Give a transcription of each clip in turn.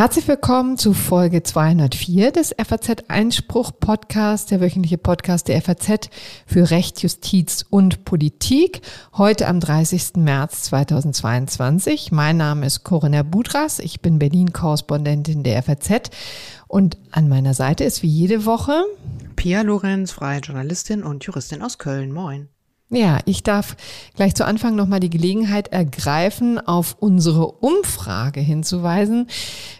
Herzlich willkommen zu Folge 204 des FAZ Einspruch Podcast, der wöchentliche Podcast der FAZ für Recht, Justiz und Politik. Heute am 30. März 2022. Mein Name ist Corinna Budras. Ich bin Berlin-Korrespondentin der FAZ. Und an meiner Seite ist wie jede Woche Pia Lorenz, freie Journalistin und Juristin aus Köln. Moin. Ja, ich darf gleich zu Anfang nochmal die Gelegenheit ergreifen, auf unsere Umfrage hinzuweisen.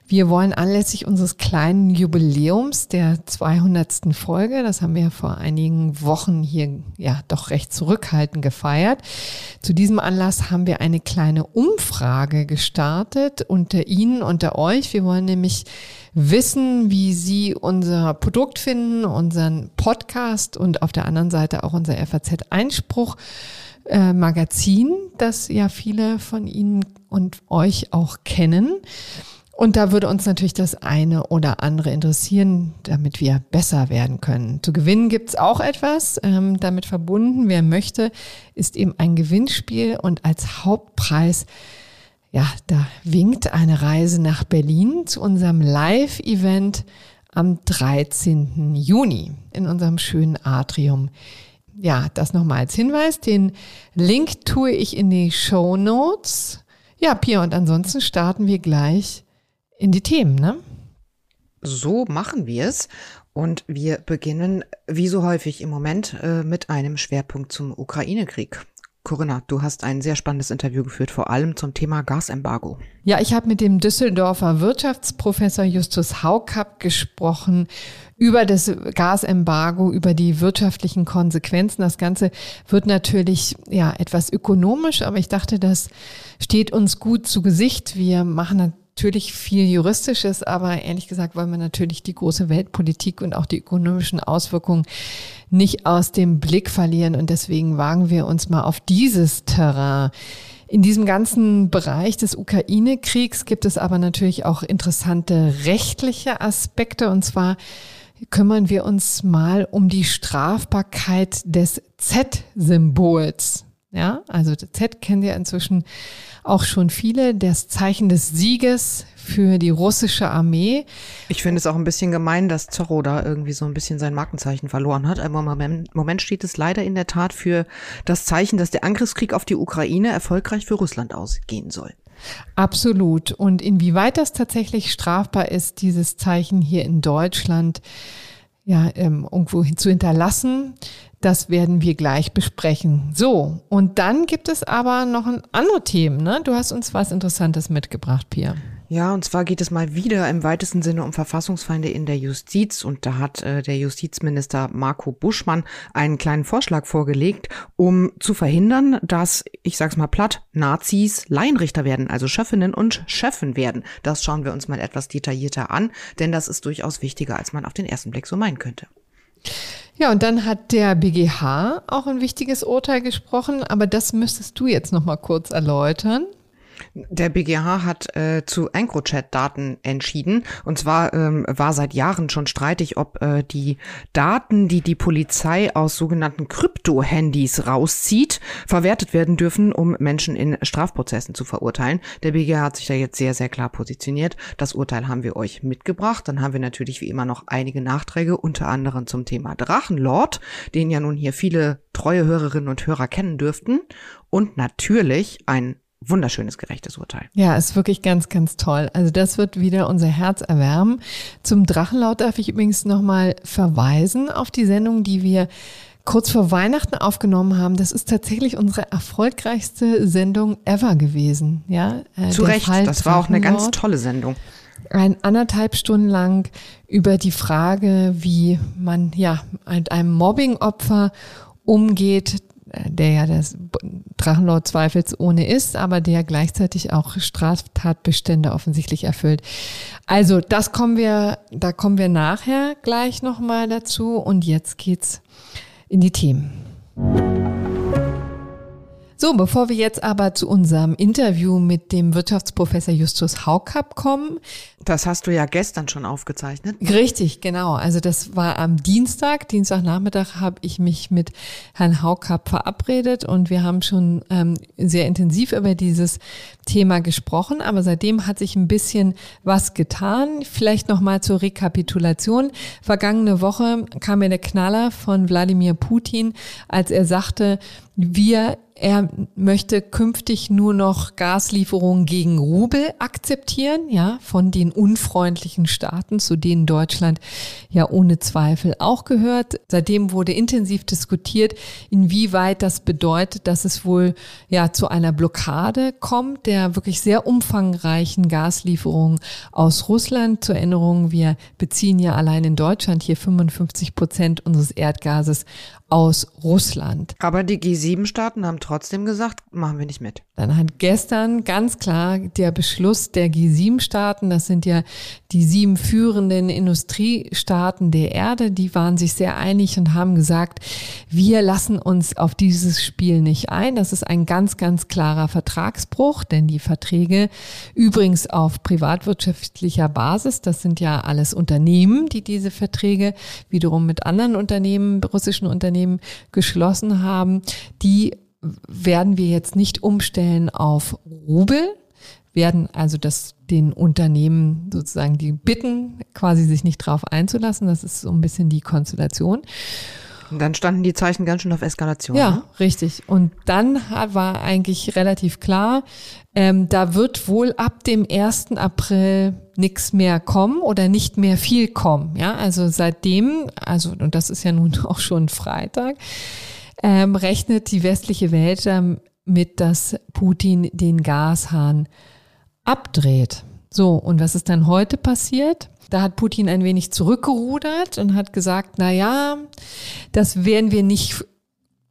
Wir wollen anlässlich unseres kleinen Jubiläums der 200. Folge, das haben wir vor einigen Wochen hier ja doch recht zurückhaltend gefeiert. Zu diesem Anlass haben wir eine kleine Umfrage gestartet unter Ihnen, unter euch. Wir wollen nämlich wissen, wie Sie unser Produkt finden, unseren Podcast und auf der anderen Seite auch unser FAZ-Einspruch. Äh, Magazin, das ja viele von Ihnen und euch auch kennen. Und da würde uns natürlich das eine oder andere interessieren, damit wir besser werden können. Zu gewinnen gibt's auch etwas ähm, damit verbunden. Wer möchte, ist eben ein Gewinnspiel und als Hauptpreis ja, da winkt eine Reise nach Berlin zu unserem Live-Event am 13. Juni in unserem schönen Atrium. Ja, das nochmal als Hinweis. Den Link tue ich in die Show Notes. Ja, Pia, und ansonsten starten wir gleich in die Themen, ne? So machen wir es. Und wir beginnen, wie so häufig im Moment, äh, mit einem Schwerpunkt zum Ukraine-Krieg. Corinna, du hast ein sehr spannendes Interview geführt, vor allem zum Thema Gasembargo. Ja, ich habe mit dem Düsseldorfer Wirtschaftsprofessor Justus Haukapp gesprochen über das Gasembargo, über die wirtschaftlichen Konsequenzen. Das Ganze wird natürlich ja etwas ökonomisch, aber ich dachte, das steht uns gut zu Gesicht. Wir machen natürlich viel Juristisches, aber ehrlich gesagt wollen wir natürlich die große Weltpolitik und auch die ökonomischen Auswirkungen nicht aus dem Blick verlieren. Und deswegen wagen wir uns mal auf dieses Terrain. In diesem ganzen Bereich des Ukraine-Kriegs gibt es aber natürlich auch interessante rechtliche Aspekte. Und zwar kümmern wir uns mal um die Strafbarkeit des Z-Symbols. Ja, also Z kennen ja inzwischen auch schon viele, das Zeichen des Sieges für die russische Armee. Ich finde es auch ein bisschen gemein, dass Zorro da irgendwie so ein bisschen sein Markenzeichen verloren hat. Aber im Moment, steht es leider in der Tat für das Zeichen, dass der Angriffskrieg auf die Ukraine erfolgreich für Russland ausgehen soll. Absolut. Und inwieweit das tatsächlich strafbar ist, dieses Zeichen hier in Deutschland ja ähm, irgendwo zu hinterlassen, das werden wir gleich besprechen. So, und dann gibt es aber noch ein andere Themen. Ne? Du hast uns was Interessantes mitgebracht, Pia. Ja, und zwar geht es mal wieder im weitesten Sinne um Verfassungsfeinde in der Justiz. Und da hat äh, der Justizminister Marco Buschmann einen kleinen Vorschlag vorgelegt, um zu verhindern, dass, ich sag's mal platt, Nazis Laienrichter werden, also Schöffinnen und Schöffen werden. Das schauen wir uns mal etwas detaillierter an, denn das ist durchaus wichtiger, als man auf den ersten Blick so meinen könnte. Ja, und dann hat der BGH auch ein wichtiges Urteil gesprochen, aber das müsstest du jetzt noch mal kurz erläutern. Der BGH hat äh, zu EncroChat-Daten entschieden. Und zwar ähm, war seit Jahren schon streitig, ob äh, die Daten, die die Polizei aus sogenannten Krypto-Handys rauszieht, verwertet werden dürfen, um Menschen in Strafprozessen zu verurteilen. Der BGH hat sich da jetzt sehr, sehr klar positioniert. Das Urteil haben wir euch mitgebracht. Dann haben wir natürlich wie immer noch einige Nachträge, unter anderem zum Thema Drachenlord, den ja nun hier viele treue Hörerinnen und Hörer kennen dürften. Und natürlich ein wunderschönes, gerechtes Urteil. Ja, ist wirklich ganz, ganz toll. Also das wird wieder unser Herz erwärmen. Zum Drachenlaut darf ich übrigens nochmal verweisen auf die Sendung, die wir kurz vor Weihnachten aufgenommen haben. Das ist tatsächlich unsere erfolgreichste Sendung ever gewesen. Ja, äh, Zu Recht, Fall das war auch eine ganz tolle Sendung. Ein anderthalb Stunden lang über die Frage, wie man ja mit einem Mobbing-Opfer umgeht, der ja das Drachenlord zweifelsohne ist, aber der gleichzeitig auch Straftatbestände offensichtlich erfüllt. Also, das kommen wir, da kommen wir nachher gleich nochmal dazu und jetzt geht's in die Themen. So, bevor wir jetzt aber zu unserem Interview mit dem Wirtschaftsprofessor Justus Haukapp kommen. Das hast du ja gestern schon aufgezeichnet. Richtig, genau. Also das war am Dienstag, Dienstagnachmittag habe ich mich mit Herrn Haukapp verabredet und wir haben schon ähm, sehr intensiv über dieses Thema gesprochen. Aber seitdem hat sich ein bisschen was getan. Vielleicht nochmal zur Rekapitulation. Vergangene Woche kam mir der Knaller von Wladimir Putin, als er sagte, wir er möchte künftig nur noch Gaslieferungen gegen Rubel akzeptieren, ja, von den unfreundlichen Staaten, zu denen Deutschland ja ohne Zweifel auch gehört. Seitdem wurde intensiv diskutiert, inwieweit das bedeutet, dass es wohl ja zu einer Blockade kommt, der wirklich sehr umfangreichen Gaslieferungen aus Russland. Zur Erinnerung, wir beziehen ja allein in Deutschland hier 55 Prozent unseres Erdgases aus Russland. Aber die G7-Staaten haben trotzdem gesagt, machen wir nicht mit. Dann hat gestern ganz klar der Beschluss der G7-Staaten, das sind ja die sieben führenden Industriestaaten der Erde, die waren sich sehr einig und haben gesagt, wir lassen uns auf dieses Spiel nicht ein. Das ist ein ganz, ganz klarer Vertragsbruch, denn die Verträge übrigens auf privatwirtschaftlicher Basis, das sind ja alles Unternehmen, die diese Verträge wiederum mit anderen Unternehmen, russischen Unternehmen, geschlossen haben, die werden wir jetzt nicht umstellen auf Rubel, werden also das den Unternehmen sozusagen die bitten, quasi sich nicht drauf einzulassen. Das ist so ein bisschen die Konstellation. Und dann standen die Zeichen ganz schön auf Eskalation. Ja, ne? richtig. Und dann war eigentlich relativ klar, ähm, da wird wohl ab dem 1. April nichts mehr kommen oder nicht mehr viel kommen. Ja, also seitdem, also, und das ist ja nun auch schon Freitag, ähm, rechnet die westliche Welt damit, dass Putin den Gashahn abdreht. So, und was ist dann heute passiert? Da hat Putin ein wenig zurückgerudert und hat gesagt, na ja, das werden wir nicht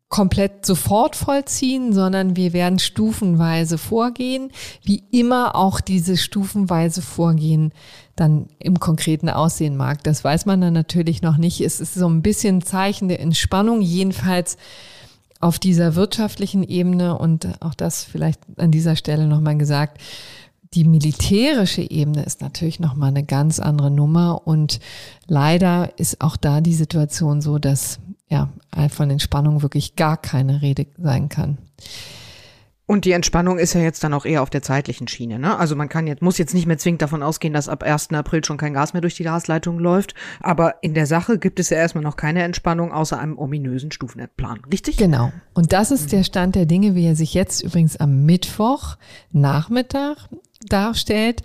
komplett sofort vollziehen, sondern wir werden stufenweise vorgehen, wie immer auch dieses stufenweise Vorgehen dann im Konkreten aussehen mag. Das weiß man dann natürlich noch nicht. Es ist so ein bisschen Zeichen der Entspannung, jedenfalls auf dieser wirtschaftlichen Ebene und auch das vielleicht an dieser Stelle nochmal gesagt. Die militärische Ebene ist natürlich nochmal eine ganz andere Nummer und leider ist auch da die Situation so, dass ja von Entspannung wirklich gar keine Rede sein kann. Und die Entspannung ist ja jetzt dann auch eher auf der zeitlichen Schiene. Ne? Also man kann jetzt, muss jetzt nicht mehr zwingend davon ausgehen, dass ab 1. April schon kein Gas mehr durch die Gasleitung läuft. Aber in der Sache gibt es ja erstmal noch keine Entspannung außer einem ominösen Stufenplan. Richtig? Genau. Und das ist der Stand der Dinge, wie er sich jetzt übrigens am Mittwoch Nachmittag darstellt,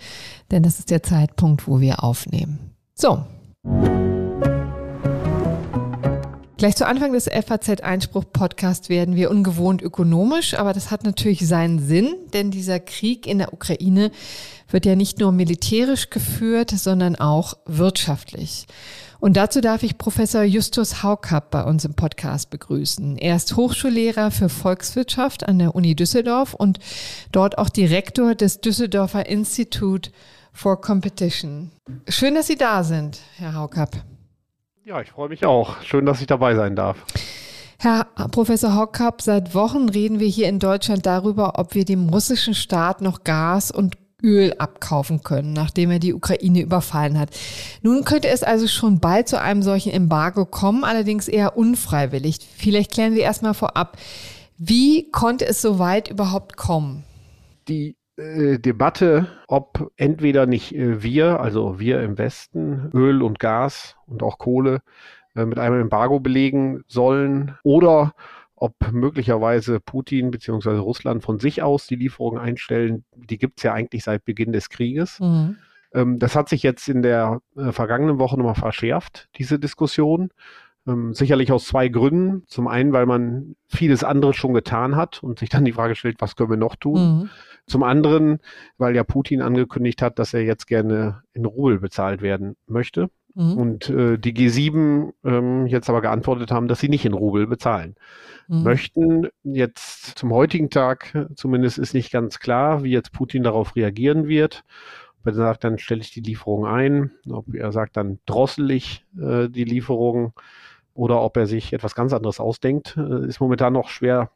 denn das ist der Zeitpunkt, wo wir aufnehmen. So. Gleich zu Anfang des FAZ-Einspruch-Podcasts werden wir ungewohnt ökonomisch, aber das hat natürlich seinen Sinn, denn dieser Krieg in der Ukraine wird ja nicht nur militärisch geführt, sondern auch wirtschaftlich. Und dazu darf ich Professor Justus Haukapp bei uns im Podcast begrüßen. Er ist Hochschullehrer für Volkswirtschaft an der Uni Düsseldorf und dort auch Direktor des Düsseldorfer Institute for Competition. Schön, dass Sie da sind, Herr Haukapp. Ja, ich freue mich auch. Schön, dass ich dabei sein darf. Herr Professor Haukapp, seit Wochen reden wir hier in Deutschland darüber, ob wir dem russischen Staat noch Gas und Öl abkaufen können, nachdem er die Ukraine überfallen hat. Nun könnte es also schon bald zu einem solchen Embargo kommen, allerdings eher unfreiwillig. Vielleicht klären wir erstmal vorab, wie konnte es so weit überhaupt kommen? Die äh, Debatte, ob entweder nicht äh, wir, also wir im Westen, Öl und Gas und auch Kohle äh, mit einem Embargo belegen sollen oder ob möglicherweise Putin bzw. Russland von sich aus die Lieferungen einstellen, die gibt es ja eigentlich seit Beginn des Krieges. Mhm. Ähm, das hat sich jetzt in der vergangenen Woche nochmal verschärft, diese Diskussion. Ähm, sicherlich aus zwei Gründen. Zum einen, weil man vieles andere schon getan hat und sich dann die Frage stellt, was können wir noch tun? Mhm. Zum anderen, weil ja Putin angekündigt hat, dass er jetzt gerne in Rubel bezahlt werden möchte. Mhm. Und äh, die G7 ähm, jetzt aber geantwortet haben, dass sie nicht in Rubel bezahlen mhm. möchten. Jetzt zum heutigen Tag zumindest ist nicht ganz klar, wie jetzt Putin darauf reagieren wird. Ob er sagt, dann stelle ich die Lieferung ein, ob er sagt, dann drossel ich äh, die Lieferung oder ob er sich etwas ganz anderes ausdenkt, äh, ist momentan noch schwer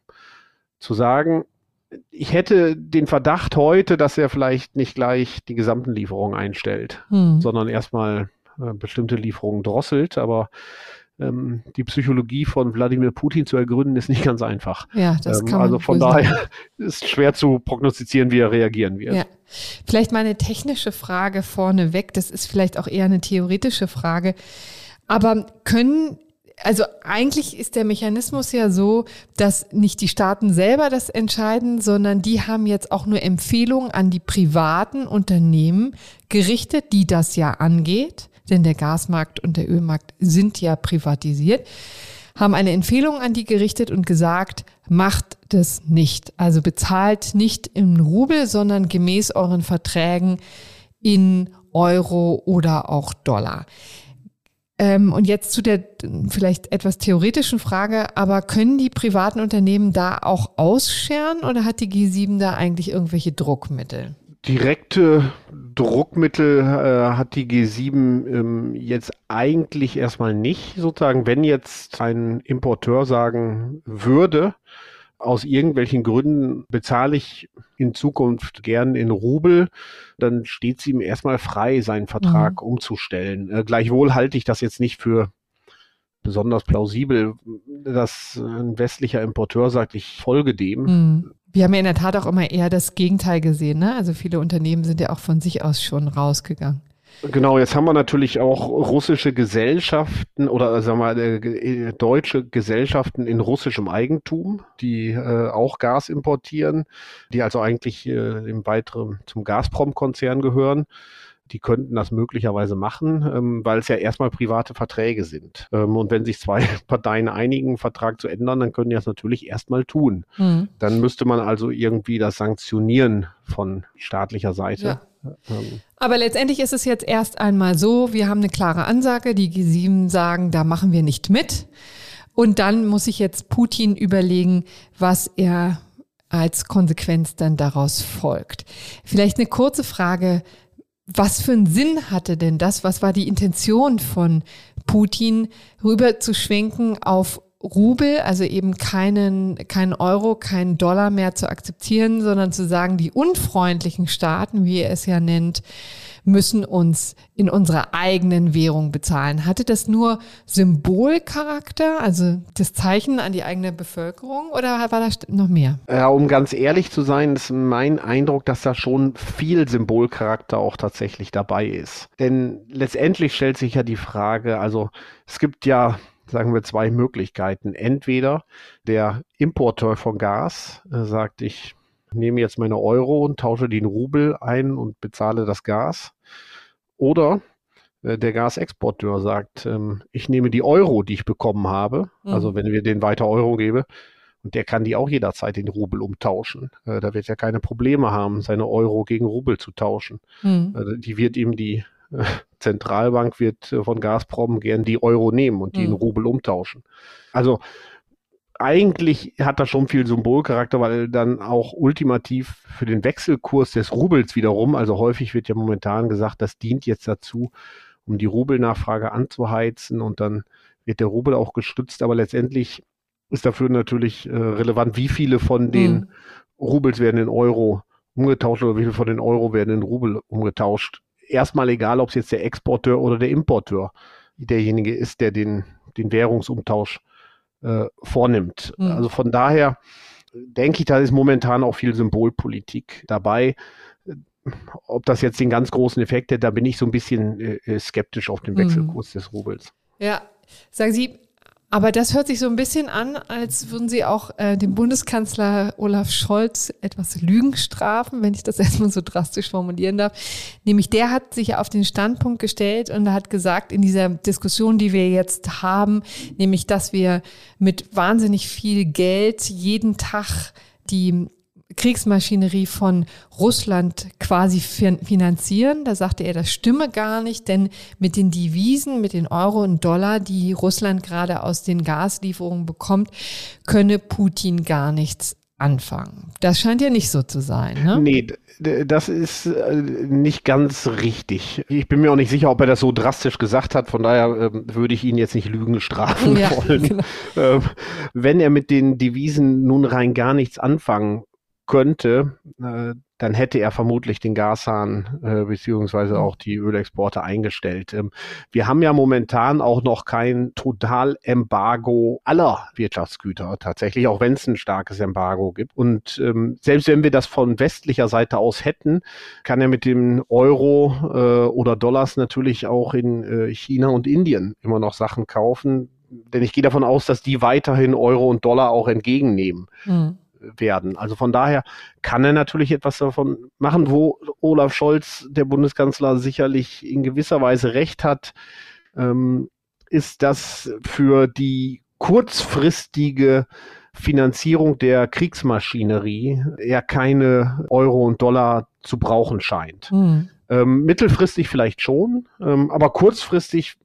zu sagen, ich hätte den Verdacht heute, dass er vielleicht nicht gleich die gesamten Lieferungen einstellt, hm. sondern erstmal äh, bestimmte Lieferungen drosselt. Aber ähm, die Psychologie von Wladimir Putin zu ergründen, ist nicht ganz einfach. Ja, das ähm, kann man Also von daher ist schwer zu prognostizieren, wie er reagieren wird. Ja. Vielleicht mal eine technische Frage vorneweg. Das ist vielleicht auch eher eine theoretische Frage. Aber können also eigentlich ist der Mechanismus ja so, dass nicht die Staaten selber das entscheiden, sondern die haben jetzt auch nur Empfehlungen an die privaten Unternehmen gerichtet, die das ja angeht, denn der Gasmarkt und der Ölmarkt sind ja privatisiert, haben eine Empfehlung an die gerichtet und gesagt, macht das nicht. Also bezahlt nicht in Rubel, sondern gemäß euren Verträgen in Euro oder auch Dollar. Ähm, und jetzt zu der vielleicht etwas theoretischen Frage, aber können die privaten Unternehmen da auch ausscheren oder hat die G7 da eigentlich irgendwelche Druckmittel? Direkte Druckmittel äh, hat die G7 ähm, jetzt eigentlich erstmal nicht, sozusagen, wenn jetzt ein Importeur sagen würde, aus irgendwelchen Gründen bezahle ich in Zukunft gern in Rubel, dann steht es ihm erstmal frei, seinen Vertrag mhm. umzustellen. Äh, gleichwohl halte ich das jetzt nicht für besonders plausibel, dass ein westlicher Importeur sagt, ich folge dem. Mhm. Wir haben ja in der Tat auch immer eher das Gegenteil gesehen. Ne? Also viele Unternehmen sind ja auch von sich aus schon rausgegangen. Genau, jetzt haben wir natürlich auch russische Gesellschaften oder sagen wir äh, deutsche Gesellschaften in russischem Eigentum, die äh, auch Gas importieren, die also eigentlich äh, im weiteren zum Gazprom-Konzern gehören. Die könnten das möglicherweise machen, ähm, weil es ja erstmal private Verträge sind. Ähm, und wenn sich zwei Parteien einigen, einen Vertrag zu ändern, dann können die das natürlich erstmal tun. Mhm. Dann müsste man also irgendwie das sanktionieren von staatlicher Seite. Ja. Aber letztendlich ist es jetzt erst einmal so, wir haben eine klare Ansage, die G7 sagen, da machen wir nicht mit. Und dann muss sich jetzt Putin überlegen, was er als Konsequenz dann daraus folgt. Vielleicht eine kurze Frage. Was für einen Sinn hatte denn das? Was war die Intention von Putin, rüber zu schwenken auf Rubel, also eben keinen, keinen Euro, keinen Dollar mehr zu akzeptieren, sondern zu sagen, die unfreundlichen Staaten, wie er es ja nennt, müssen uns in unserer eigenen Währung bezahlen. Hatte das nur Symbolcharakter, also das Zeichen an die eigene Bevölkerung oder war das noch mehr? Ja, um ganz ehrlich zu sein, ist mein Eindruck, dass da schon viel Symbolcharakter auch tatsächlich dabei ist. Denn letztendlich stellt sich ja die Frage, also es gibt ja sagen wir, zwei Möglichkeiten. Entweder der Importeur von Gas äh, sagt, ich nehme jetzt meine Euro und tausche den Rubel ein und bezahle das Gas. Oder äh, der Gasexporteur sagt, ähm, ich nehme die Euro, die ich bekommen habe, mhm. also wenn wir den weiter Euro gebe, und der kann die auch jederzeit in Rubel umtauschen. Äh, da wird er keine Probleme haben, seine Euro gegen Rubel zu tauschen. Mhm. Äh, die wird ihm die Zentralbank wird äh, von Gazprom gern die Euro nehmen und die in hm. Rubel umtauschen. Also eigentlich hat das schon viel Symbolcharakter, weil dann auch ultimativ für den Wechselkurs des Rubels wiederum, also häufig wird ja momentan gesagt, das dient jetzt dazu, um die Rubelnachfrage anzuheizen und dann wird der Rubel auch gestützt, aber letztendlich ist dafür natürlich äh, relevant, wie viele von den mhm. Rubels werden in Euro umgetauscht oder wie viele von den Euro werden in Rubel umgetauscht erstmal egal, ob es jetzt der Exporteur oder der Importeur derjenige ist, der den, den Währungsumtausch äh, vornimmt. Mhm. Also von daher denke ich, da ist momentan auch viel Symbolpolitik dabei. Ob das jetzt den ganz großen Effekt hat, da bin ich so ein bisschen äh, skeptisch auf den mhm. Wechselkurs mhm. des Rubels. Ja, sagen Sie, aber das hört sich so ein bisschen an, als würden Sie auch äh, den Bundeskanzler Olaf Scholz etwas Lügen strafen, wenn ich das erstmal so drastisch formulieren darf. Nämlich der hat sich auf den Standpunkt gestellt und hat gesagt, in dieser Diskussion, die wir jetzt haben, nämlich, dass wir mit wahnsinnig viel Geld jeden Tag die Kriegsmaschinerie von Russland quasi finanzieren. Da sagte er, das stimme gar nicht, denn mit den Devisen, mit den Euro und Dollar, die Russland gerade aus den Gaslieferungen bekommt, könne Putin gar nichts anfangen. Das scheint ja nicht so zu sein. Ne? Nee, das ist äh, nicht ganz richtig. Ich bin mir auch nicht sicher, ob er das so drastisch gesagt hat. Von daher äh, würde ich ihn jetzt nicht Lügen strafen ja, wollen. Genau. Äh, wenn er mit den Devisen nun rein gar nichts anfangen könnte, äh, dann hätte er vermutlich den Gashahn äh, beziehungsweise mhm. auch die Ölexporte eingestellt. Ähm, wir haben ja momentan auch noch kein Totalembargo aller Wirtschaftsgüter tatsächlich, auch wenn es ein starkes Embargo gibt. Und ähm, selbst wenn wir das von westlicher Seite aus hätten, kann er mit dem Euro äh, oder Dollars natürlich auch in äh, China und Indien immer noch Sachen kaufen. Denn ich gehe davon aus, dass die weiterhin Euro und Dollar auch entgegennehmen. Mhm werden. Also von daher kann er natürlich etwas davon machen, wo Olaf Scholz, der Bundeskanzler, sicherlich in gewisser Weise recht hat, ähm, ist, dass für die kurzfristige Finanzierung der Kriegsmaschinerie er keine Euro und Dollar zu brauchen scheint. Mhm. Ähm, mittelfristig vielleicht schon, ähm, aber kurzfristig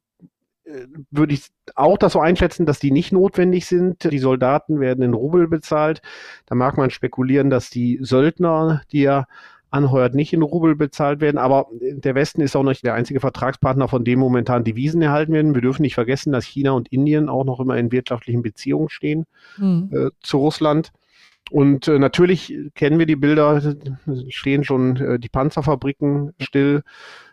würde ich auch das so einschätzen, dass die nicht notwendig sind. Die Soldaten werden in Rubel bezahlt. Da mag man spekulieren, dass die Söldner, die er anheuert, nicht in Rubel bezahlt werden. Aber der Westen ist auch nicht der einzige Vertragspartner, von dem momentan Devisen erhalten werden. Wir dürfen nicht vergessen, dass China und Indien auch noch immer in wirtschaftlichen Beziehungen stehen mhm. äh, zu Russland. Und äh, natürlich kennen wir die Bilder, stehen schon äh, die Panzerfabriken still,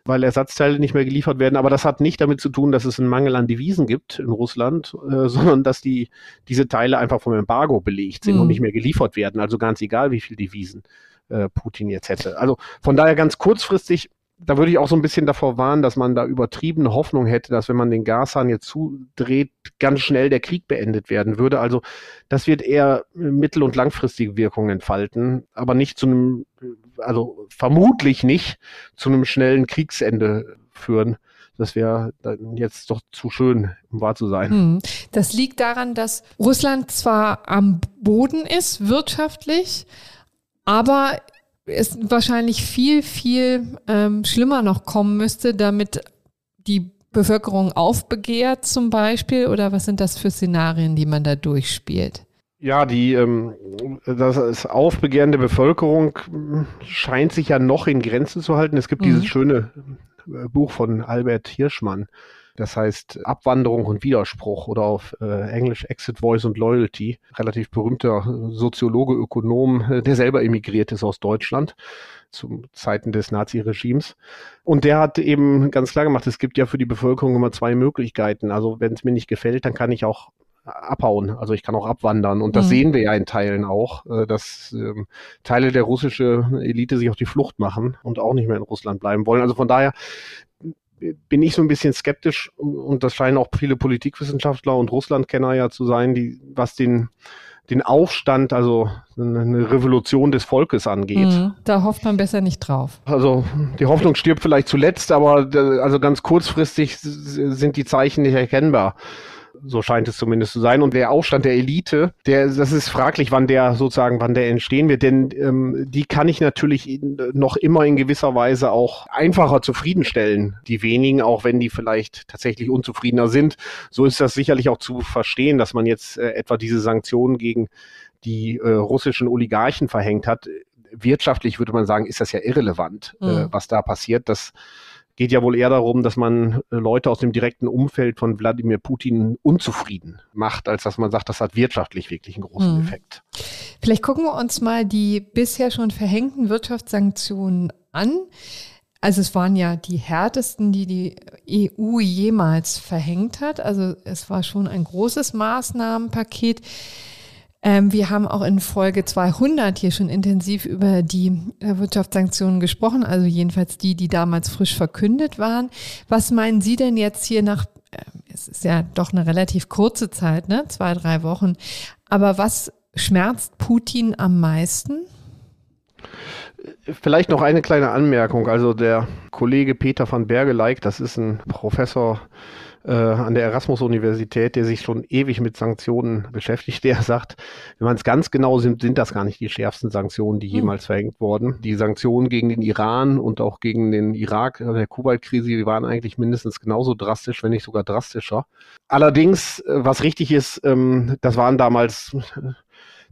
weil Ersatzteile nicht mehr geliefert werden. Aber das hat nicht damit zu tun, dass es einen Mangel an Devisen gibt in Russland, äh, sondern dass die, diese Teile einfach vom Embargo belegt sind mhm. und nicht mehr geliefert werden. Also ganz egal, wie viel Devisen äh, Putin jetzt hätte. Also von daher ganz kurzfristig da würde ich auch so ein bisschen davor warnen, dass man da übertriebene Hoffnung hätte, dass wenn man den Gashahn jetzt zudreht, ganz schnell der Krieg beendet werden würde. Also das wird eher mittel- und langfristige Wirkungen entfalten, aber nicht zu einem, also vermutlich nicht zu einem schnellen Kriegsende führen. Das wäre jetzt doch zu schön, um wahr zu sein. Hm. Das liegt daran, dass Russland zwar am Boden ist, wirtschaftlich, aber es wahrscheinlich viel, viel ähm, schlimmer noch kommen müsste, damit die Bevölkerung aufbegehrt zum Beispiel? Oder was sind das für Szenarien, die man da durchspielt? Ja, die ähm, das Aufbegehren der Bevölkerung scheint sich ja noch in Grenzen zu halten. Es gibt mhm. dieses schöne äh, Buch von Albert Hirschmann, das heißt Abwanderung und Widerspruch oder auf äh, Englisch Exit Voice und Loyalty. Relativ berühmter Soziologe, Ökonom, äh, der selber emigriert ist aus Deutschland zu Zeiten des Nazi-Regimes. Und der hat eben ganz klar gemacht, es gibt ja für die Bevölkerung immer zwei Möglichkeiten. Also wenn es mir nicht gefällt, dann kann ich auch abhauen. Also ich kann auch abwandern. Und das mhm. sehen wir ja in Teilen auch, äh, dass ähm, Teile der russische Elite sich auf die Flucht machen und auch nicht mehr in Russland bleiben wollen. Also von daher bin ich so ein bisschen skeptisch und das scheinen auch viele Politikwissenschaftler und Russlandkenner ja zu sein, die, was den, den Aufstand, also eine Revolution des Volkes angeht. Mhm, da hofft man besser nicht drauf. Also die Hoffnung stirbt vielleicht zuletzt, aber also ganz kurzfristig sind die Zeichen nicht erkennbar so scheint es zumindest zu sein. Und der Aufstand der Elite, der, das ist fraglich, wann der sozusagen, wann der entstehen wird, denn ähm, die kann ich natürlich noch immer in gewisser Weise auch einfacher zufriedenstellen. Die wenigen, auch wenn die vielleicht tatsächlich unzufriedener sind. So ist das sicherlich auch zu verstehen, dass man jetzt äh, etwa diese Sanktionen gegen die äh, russischen Oligarchen verhängt hat. Wirtschaftlich würde man sagen, ist das ja irrelevant, äh, mhm. äh, was da passiert. Das geht ja wohl eher darum, dass man äh, Leute aus dem direkten Umfeld von Wladimir Putin unzufrieden macht, als dass man sagt, das hat wirtschaftlich wirklich einen großen mhm. Effekt. Vielleicht gucken wir uns mal die bisher schon verhängten Wirtschaftssanktionen an. Also es waren ja die härtesten, die die EU jemals verhängt hat. Also es war schon ein großes Maßnahmenpaket. Ähm, wir haben auch in Folge 200 hier schon intensiv über die äh, Wirtschaftssanktionen gesprochen, also jedenfalls die, die damals frisch verkündet waren. Was meinen Sie denn jetzt hier nach, äh, es ist ja doch eine relativ kurze Zeit, ne? zwei, drei Wochen, aber was schmerzt Putin am meisten? Vielleicht noch eine kleine Anmerkung. Also der Kollege Peter van Bergeleik, das ist ein Professor äh, an der Erasmus-Universität, der sich schon ewig mit Sanktionen beschäftigt, der sagt, wenn man es ganz genau sind, sind das gar nicht die schärfsten Sanktionen, die hm. jemals hm. verhängt wurden. Die Sanktionen gegen den Iran und auch gegen den Irak, äh, der Kuwait-Krise, die waren eigentlich mindestens genauso drastisch, wenn nicht sogar drastischer. Allerdings, äh, was richtig ist, ähm, das waren damals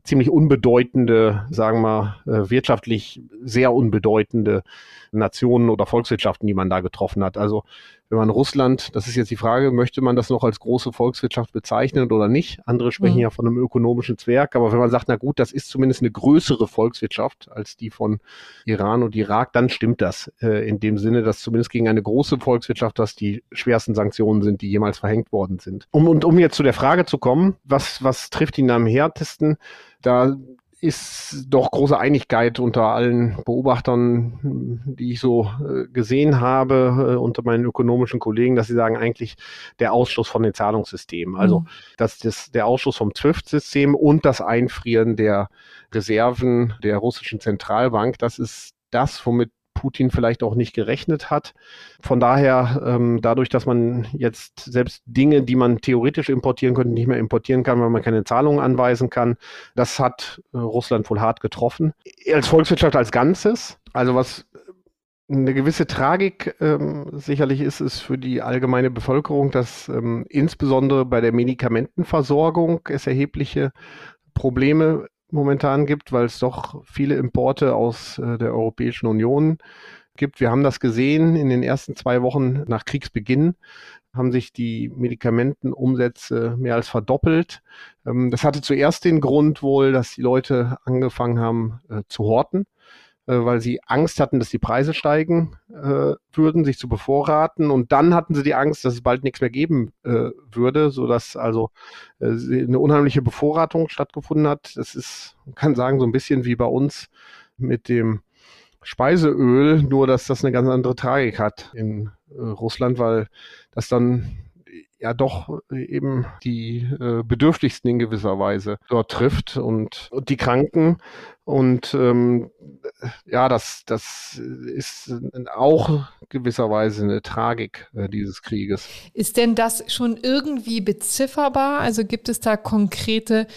ziemlich unbedeutende, sagen wir, äh, wirtschaftlich sehr unbedeutende Nationen oder Volkswirtschaften, die man da getroffen hat. Also wenn man Russland, das ist jetzt die Frage, möchte man das noch als große Volkswirtschaft bezeichnen oder nicht? Andere sprechen mhm. ja von einem ökonomischen Zwerg, aber wenn man sagt, na gut, das ist zumindest eine größere Volkswirtschaft als die von Iran und Irak, dann stimmt das äh, in dem Sinne, dass zumindest gegen eine große Volkswirtschaft das die schwersten Sanktionen sind, die jemals verhängt worden sind. Um, und um jetzt zu der Frage zu kommen, was, was trifft ihn am härtesten? Da ist doch große Einigkeit unter allen Beobachtern, die ich so äh, gesehen habe, äh, unter meinen ökonomischen Kollegen, dass sie sagen, eigentlich der Ausschluss von den Zahlungssystemen. Also, mhm. dass das, der Ausschluss vom SWIFT-System und das Einfrieren der Reserven der russischen Zentralbank, das ist das, womit Putin vielleicht auch nicht gerechnet hat. Von daher, ähm, dadurch, dass man jetzt selbst Dinge, die man theoretisch importieren könnte, nicht mehr importieren kann, weil man keine Zahlungen anweisen kann, das hat äh, Russland wohl hart getroffen. Als Volkswirtschaft als Ganzes, also was eine gewisse Tragik ähm, sicherlich ist es für die allgemeine Bevölkerung, dass ähm, insbesondere bei der Medikamentenversorgung es erhebliche Probleme momentan gibt, weil es doch viele Importe aus äh, der Europäischen Union gibt. Wir haben das gesehen in den ersten zwei Wochen nach Kriegsbeginn haben sich die Medikamentenumsätze mehr als verdoppelt. Ähm, das hatte zuerst den Grund wohl, dass die Leute angefangen haben äh, zu horten weil sie Angst hatten, dass die Preise steigen äh, würden, sich zu bevorraten. Und dann hatten sie die Angst, dass es bald nichts mehr geben äh, würde, sodass also äh, eine unheimliche Bevorratung stattgefunden hat. Das ist, man kann sagen, so ein bisschen wie bei uns mit dem Speiseöl, nur dass das eine ganz andere Tragik hat in äh, Russland, weil das dann ja doch eben die äh, Bedürftigsten in gewisser Weise dort trifft und, und die Kranken. Und ähm, ja, das, das ist auch gewisserweise eine Tragik äh, dieses Krieges. Ist denn das schon irgendwie bezifferbar? Also gibt es da konkrete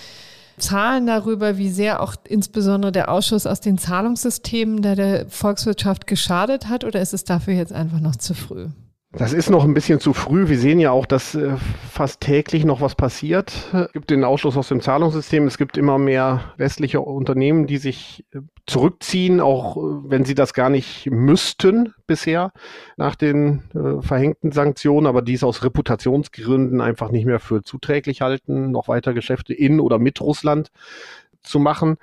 Zahlen darüber, wie sehr auch insbesondere der Ausschuss aus den Zahlungssystemen der, der Volkswirtschaft geschadet hat? Oder ist es dafür jetzt einfach noch zu früh? Das ist noch ein bisschen zu früh. Wir sehen ja auch, dass äh, fast täglich noch was passiert. Es gibt den Ausschluss aus dem Zahlungssystem. Es gibt immer mehr westliche Unternehmen, die sich äh, zurückziehen, auch äh, wenn sie das gar nicht müssten bisher nach den verhängten Sanktionen, aber dies aus Reputationsgründen einfach nicht mehr für zuträglich halten, noch weiter Geschäfte in oder mit Russland zu machen.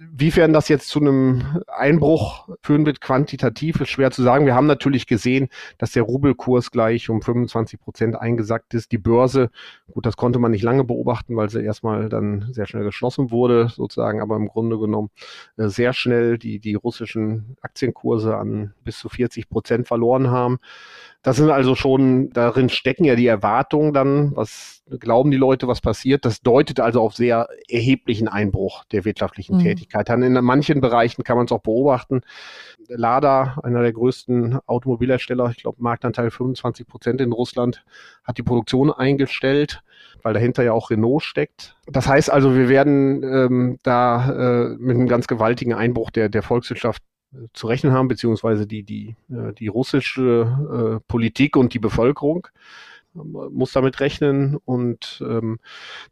Wiefern das jetzt zu einem Einbruch führen wird, quantitativ, ist schwer zu sagen. Wir haben natürlich gesehen, dass der Rubelkurs gleich um 25 Prozent eingesackt ist. Die Börse, gut, das konnte man nicht lange beobachten, weil sie erstmal dann sehr schnell geschlossen wurde, sozusagen, aber im Grunde genommen äh, sehr schnell die, die russischen Aktienkurse an bis zu 40 Prozent verloren haben. Das sind also schon, darin stecken ja die Erwartungen dann, was glauben die Leute, was passiert. Das deutet also auf sehr erheblichen Einbruch der wirtschaftlichen mhm. Tätigkeit. Dann in manchen Bereichen kann man es auch beobachten. Lada, einer der größten Automobilhersteller, ich glaube Marktanteil 25 Prozent in Russland, hat die Produktion eingestellt, weil dahinter ja auch Renault steckt. Das heißt also, wir werden ähm, da äh, mit einem ganz gewaltigen Einbruch der, der Volkswirtschaft zu rechnen haben, beziehungsweise die, die, äh, die russische äh, Politik und die Bevölkerung muss damit rechnen und ähm,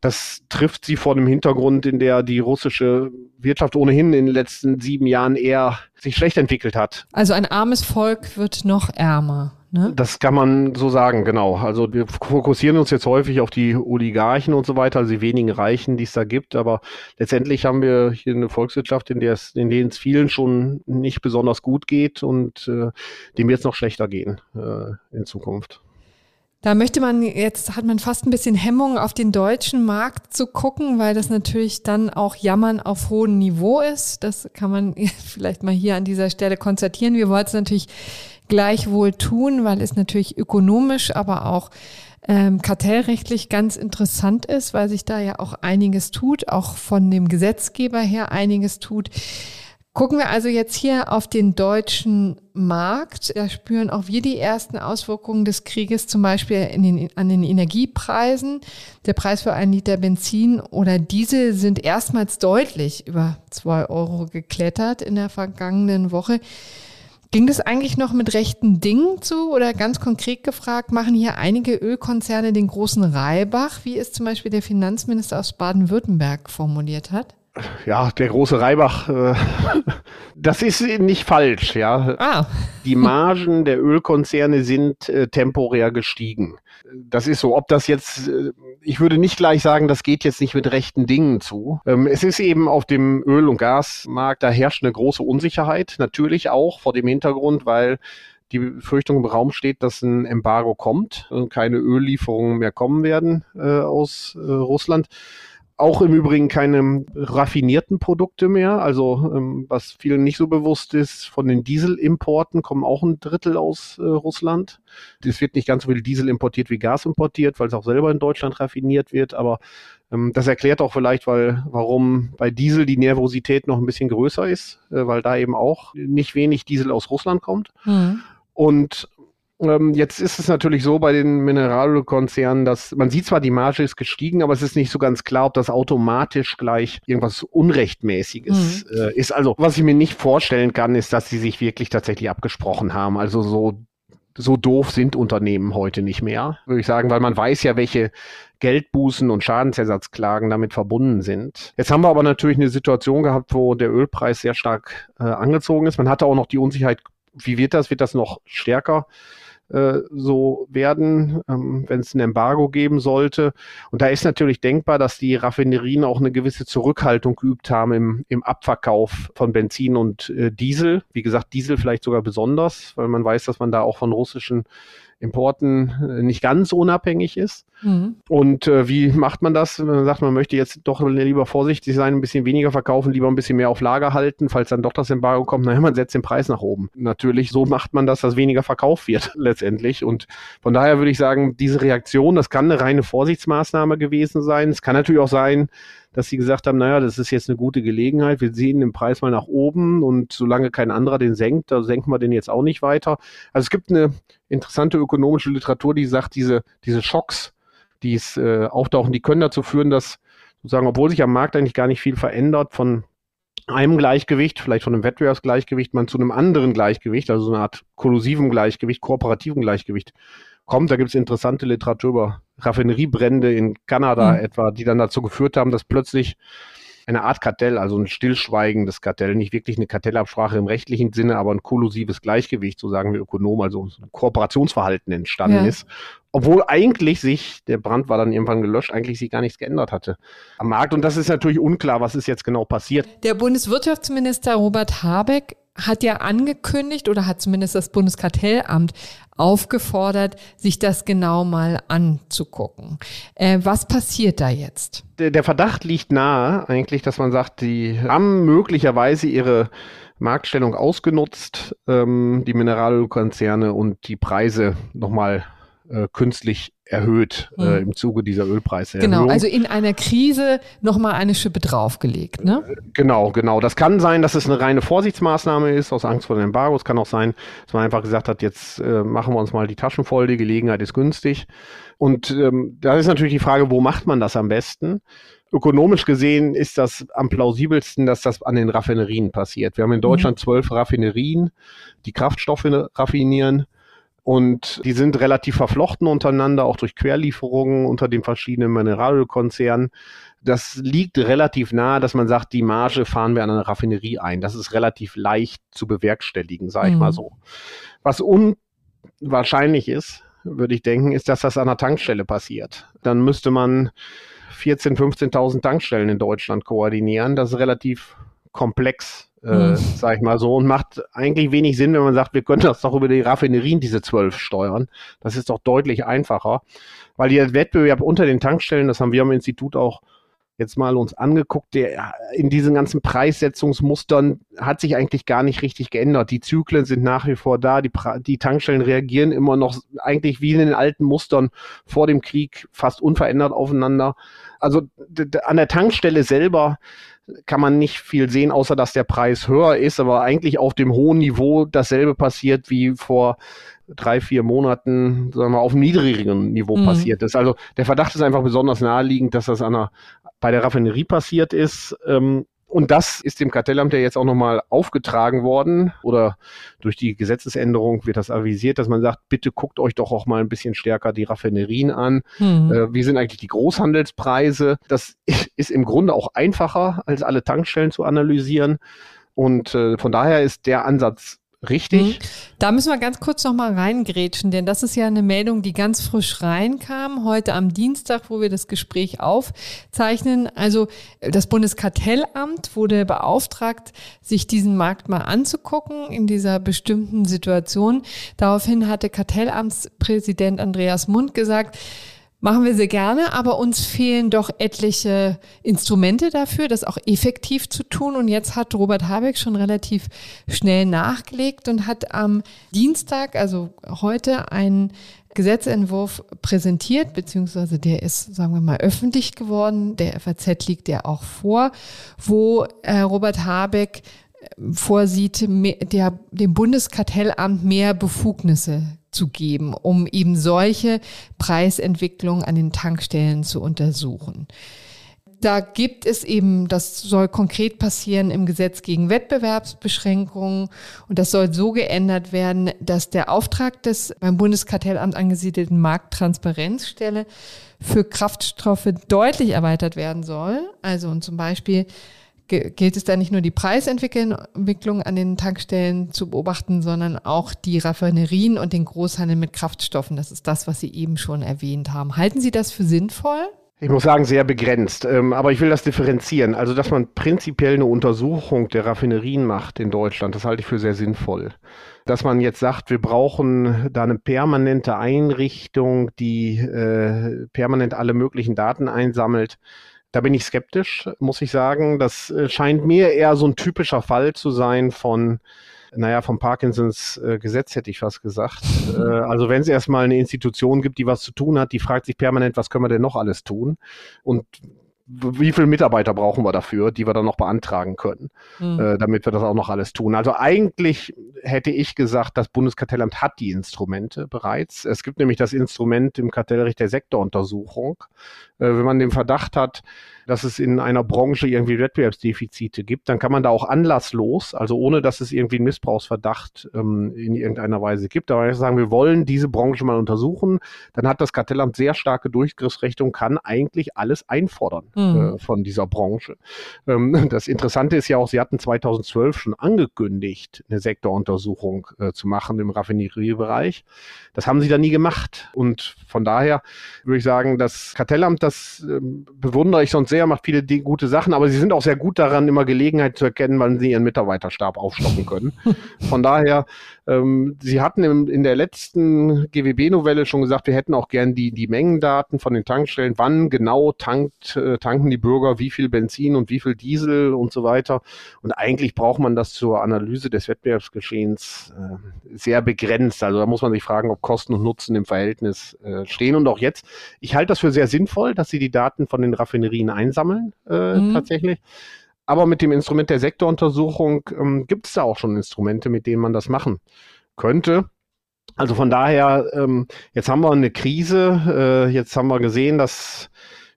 das trifft sie vor dem Hintergrund, in der die russische Wirtschaft ohnehin in den letzten sieben Jahren eher sich schlecht entwickelt hat. Also ein armes Volk wird noch ärmer. Ne? Das kann man so sagen, genau. Also wir fokussieren uns jetzt häufig auf die Oligarchen und so weiter, also die wenigen Reichen, die es da gibt. Aber letztendlich haben wir hier eine Volkswirtschaft, in der es, in denen es vielen schon nicht besonders gut geht und äh, dem jetzt noch schlechter gehen äh, in Zukunft. Da möchte man jetzt, hat man fast ein bisschen Hemmung, auf den deutschen Markt zu gucken, weil das natürlich dann auch Jammern auf hohem Niveau ist. Das kann man vielleicht mal hier an dieser Stelle konstatieren. Wir wollten es natürlich gleichwohl tun, weil es natürlich ökonomisch, aber auch ähm, kartellrechtlich ganz interessant ist, weil sich da ja auch einiges tut, auch von dem Gesetzgeber her einiges tut. Gucken wir also jetzt hier auf den deutschen Markt. Da spüren auch wir die ersten Auswirkungen des Krieges, zum Beispiel den, an den Energiepreisen. Der Preis für einen Liter Benzin oder Diesel sind erstmals deutlich über zwei Euro geklettert in der vergangenen Woche. Ging das eigentlich noch mit rechten Dingen zu oder ganz konkret gefragt, machen hier einige Ölkonzerne den großen Reibach, wie es zum Beispiel der Finanzminister aus Baden-Württemberg formuliert hat? Ja, der große Reibach, äh, das ist nicht falsch, ja. Ah. Die Margen der Ölkonzerne sind äh, temporär gestiegen. Das ist so. Ob das jetzt, äh, ich würde nicht gleich sagen, das geht jetzt nicht mit rechten Dingen zu. Ähm, es ist eben auf dem Öl- und Gasmarkt, da herrscht eine große Unsicherheit. Natürlich auch vor dem Hintergrund, weil die Befürchtung im Raum steht, dass ein Embargo kommt und keine Öllieferungen mehr kommen werden äh, aus äh, Russland. Auch im Übrigen keine raffinierten Produkte mehr. Also ähm, was vielen nicht so bewusst ist, von den Dieselimporten kommen auch ein Drittel aus äh, Russland. Es wird nicht ganz so viel Diesel importiert wie Gas importiert, weil es auch selber in Deutschland raffiniert wird. Aber ähm, das erklärt auch vielleicht, weil, warum bei Diesel die Nervosität noch ein bisschen größer ist, äh, weil da eben auch nicht wenig Diesel aus Russland kommt. Mhm. Und ähm, jetzt ist es natürlich so bei den Mineralölkonzernen, dass man sieht zwar, die Marge ist gestiegen, aber es ist nicht so ganz klar, ob das automatisch gleich irgendwas Unrechtmäßiges mhm. äh, ist. Also, was ich mir nicht vorstellen kann, ist, dass sie sich wirklich tatsächlich abgesprochen haben. Also so so doof sind Unternehmen heute nicht mehr, würde ich sagen, weil man weiß ja, welche Geldbußen und Schadensersatzklagen damit verbunden sind. Jetzt haben wir aber natürlich eine Situation gehabt, wo der Ölpreis sehr stark äh, angezogen ist. Man hatte auch noch die Unsicherheit, wie wird das? Wird das noch stärker? Äh, so werden, ähm, wenn es ein Embargo geben sollte. Und da ist natürlich denkbar, dass die Raffinerien auch eine gewisse Zurückhaltung geübt haben im, im Abverkauf von Benzin und äh, Diesel. Wie gesagt, Diesel vielleicht sogar besonders, weil man weiß, dass man da auch von russischen Importen äh, nicht ganz unabhängig ist. Mhm. Und äh, wie macht man das? Man sagt, man möchte jetzt doch lieber vorsichtig sein, ein bisschen weniger verkaufen, lieber ein bisschen mehr auf Lager halten, falls dann doch das Embargo kommt. Naja, man setzt den Preis nach oben. Natürlich, so macht man das, dass weniger verkauft wird letztendlich. Und von daher würde ich sagen, diese Reaktion, das kann eine reine Vorsichtsmaßnahme gewesen sein. Es kann natürlich auch sein, dass sie gesagt haben, naja, das ist jetzt eine gute Gelegenheit, wir sehen den Preis mal nach oben und solange kein anderer den senkt, da senken wir den jetzt auch nicht weiter. Also es gibt eine interessante ökonomische Literatur, die sagt, diese, diese Schocks, die es äh, auftauchen, die können dazu führen, dass sozusagen, obwohl sich am Markt eigentlich gar nicht viel verändert, von einem Gleichgewicht, vielleicht von einem Wettbewerbsgleichgewicht, man zu einem anderen Gleichgewicht, also so eine Art kollusivem Gleichgewicht, kooperativen Gleichgewicht kommt. Da gibt es interessante Literatur über Raffineriebrände in Kanada mhm. etwa, die dann dazu geführt haben, dass plötzlich eine Art Kartell, also ein stillschweigendes Kartell, nicht wirklich eine Kartellabsprache im rechtlichen Sinne, aber ein kollusives Gleichgewicht, so sagen wir Ökonomen, also ein Kooperationsverhalten entstanden ja. ist. Obwohl eigentlich sich, der Brand war dann irgendwann gelöscht, eigentlich sich gar nichts geändert hatte am Markt. Und das ist natürlich unklar, was ist jetzt genau passiert. Der Bundeswirtschaftsminister Robert Habeck hat ja angekündigt oder hat zumindest das Bundeskartellamt aufgefordert, sich das genau mal anzugucken. Äh, was passiert da jetzt? Der, der Verdacht liegt nahe eigentlich, dass man sagt, die haben möglicherweise ihre Marktstellung ausgenutzt, ähm, die Mineralölkonzerne und die Preise nochmal äh, künstlich erhöht äh, hm. im Zuge dieser Ölpreise. Genau, also in einer Krise nochmal eine Schippe draufgelegt, ne? Äh, genau, genau. Das kann sein, dass es eine reine Vorsichtsmaßnahme ist, aus Angst vor dem Embargo. Es kann auch sein, dass man einfach gesagt hat, jetzt äh, machen wir uns mal die Taschen voll, die Gelegenheit ist günstig. Und ähm, da ist natürlich die Frage, wo macht man das am besten? Ökonomisch gesehen ist das am plausibelsten, dass das an den Raffinerien passiert. Wir haben in mhm. Deutschland zwölf Raffinerien, die Kraftstoffe raffinieren. Und die sind relativ verflochten untereinander, auch durch Querlieferungen unter den verschiedenen Mineralölkonzernen. Das liegt relativ nahe, dass man sagt, die Marge fahren wir an eine Raffinerie ein. Das ist relativ leicht zu bewerkstelligen, sage ich mal mhm. so. Was unwahrscheinlich ist, würde ich denken, ist, dass das an der Tankstelle passiert. Dann müsste man 14.000, 15.000 Tankstellen in Deutschland koordinieren. Das ist relativ komplex äh, mhm. sag ich mal so, und macht eigentlich wenig Sinn, wenn man sagt, wir können das doch über die Raffinerien, diese zwölf steuern. Das ist doch deutlich einfacher, weil der Wettbewerb unter den Tankstellen, das haben wir am Institut auch jetzt mal uns angeguckt, der in diesen ganzen Preissetzungsmustern hat sich eigentlich gar nicht richtig geändert. Die Zyklen sind nach wie vor da, die, die Tankstellen reagieren immer noch eigentlich wie in den alten Mustern vor dem Krieg fast unverändert aufeinander. Also an der Tankstelle selber kann man nicht viel sehen, außer dass der Preis höher ist, aber eigentlich auf dem hohen Niveau dasselbe passiert wie vor drei, vier Monaten, sagen wir, auf einem niedrigeren Niveau mhm. passiert ist. Also der Verdacht ist einfach besonders naheliegend, dass das an einer, bei der Raffinerie passiert ist. Ähm, Und das ist dem Kartellamt ja jetzt auch nochmal aufgetragen worden oder durch die Gesetzesänderung wird das avisiert, dass man sagt, bitte guckt euch doch auch mal ein bisschen stärker die Raffinerien an. Mhm. Äh, wie sind eigentlich die Großhandelspreise? Das ist im Grunde auch einfacher, als alle Tankstellen zu analysieren. Und äh, von daher ist der Ansatz Richtig. Mhm. Da müssen wir ganz kurz noch mal reingrätschen, denn das ist ja eine Meldung, die ganz frisch reinkam, heute am Dienstag, wo wir das Gespräch aufzeichnen. Also das Bundeskartellamt wurde beauftragt, sich diesen Markt mal anzugucken in dieser bestimmten Situation. Daraufhin hatte Kartellamtspräsident Andreas Mund gesagt, Machen wir sehr gerne, aber uns fehlen doch etliche Instrumente dafür, das auch effektiv zu tun. Und jetzt hat Robert Habeck schon relativ schnell nachgelegt und hat am Dienstag, also heute, einen Gesetzentwurf präsentiert, beziehungsweise der ist, sagen wir mal, öffentlich geworden. Der FAZ liegt ja auch vor, wo äh, Robert Habeck vorsieht, mehr, der, dem Bundeskartellamt mehr Befugnisse zu geben, um eben solche Preisentwicklungen an den Tankstellen zu untersuchen. Da gibt es eben, das soll konkret passieren im Gesetz gegen Wettbewerbsbeschränkungen und das soll so geändert werden, dass der Auftrag des beim Bundeskartellamt angesiedelten Markttransparenzstelle für Kraftstoffe deutlich erweitert werden soll. Also und zum Beispiel gilt es da nicht nur die Preisentwicklung an den Tankstellen zu beobachten, sondern auch die Raffinerien und den Großhandel mit Kraftstoffen. Das ist das, was Sie eben schon erwähnt haben. Halten Sie das für sinnvoll? Ich muss sagen, sehr begrenzt. Ähm, aber ich will das differenzieren. Also, dass man prinzipiell eine Untersuchung der Raffinerien macht in Deutschland, das halte ich für sehr sinnvoll. Dass man jetzt sagt, wir brauchen da eine permanente Einrichtung, die äh, permanent alle möglichen Daten einsammelt, da bin ich skeptisch, muss ich sagen. Das äh, scheint mir eher so ein typischer Fall zu sein von, naja, vom Parkinsons äh, Gesetz hätte ich fast gesagt. Äh, also wenn es erstmal eine Institution gibt, die was zu tun hat, die fragt sich permanent, was können wir denn noch alles tun? Und wie viele Mitarbeiter brauchen wir dafür, die wir dann noch beantragen können, mhm. äh, damit wir das auch noch alles tun. Also eigentlich hätte ich gesagt, das Bundeskartellamt hat die Instrumente bereits. Es gibt nämlich das Instrument im Kartellrecht der Sektoruntersuchung. Äh, wenn man den Verdacht hat, dass es in einer Branche irgendwie Wettbewerbsdefizite gibt, dann kann man da auch anlasslos, also ohne dass es irgendwie einen Missbrauchsverdacht ähm, in irgendeiner Weise gibt, aber sagen, wir wollen diese Branche mal untersuchen, dann hat das Kartellamt sehr starke Durchgriffsrechte und kann eigentlich alles einfordern mhm. äh, von dieser Branche. Ähm, das Interessante ist ja auch, Sie hatten 2012 schon angekündigt, eine Sektoruntersuchung äh, zu machen im Raffineriebereich. Das haben Sie dann nie gemacht und von daher würde ich sagen, das Kartellamt, das äh, bewundere ich sonst sehr sehr, macht viele gute Sachen, aber sie sind auch sehr gut daran, immer Gelegenheit zu erkennen, wann sie ihren Mitarbeiterstab aufstocken können. Von daher, ähm, sie hatten im, in der letzten GWB-Novelle schon gesagt, wir hätten auch gern die, die Mengendaten von den Tankstellen, wann genau tankt, äh, tanken die Bürger, wie viel Benzin und wie viel Diesel und so weiter. Und eigentlich braucht man das zur Analyse des Wettbewerbsgeschehens äh, sehr begrenzt. Also da muss man sich fragen, ob Kosten und Nutzen im Verhältnis äh, stehen. Und auch jetzt, ich halte das für sehr sinnvoll, dass sie die Daten von den Raffinerien ein einsammeln, äh, mhm. tatsächlich. Aber mit dem Instrument der Sektoruntersuchung ähm, gibt es da auch schon Instrumente, mit denen man das machen könnte. Also von daher, ähm, jetzt haben wir eine Krise, äh, jetzt haben wir gesehen, dass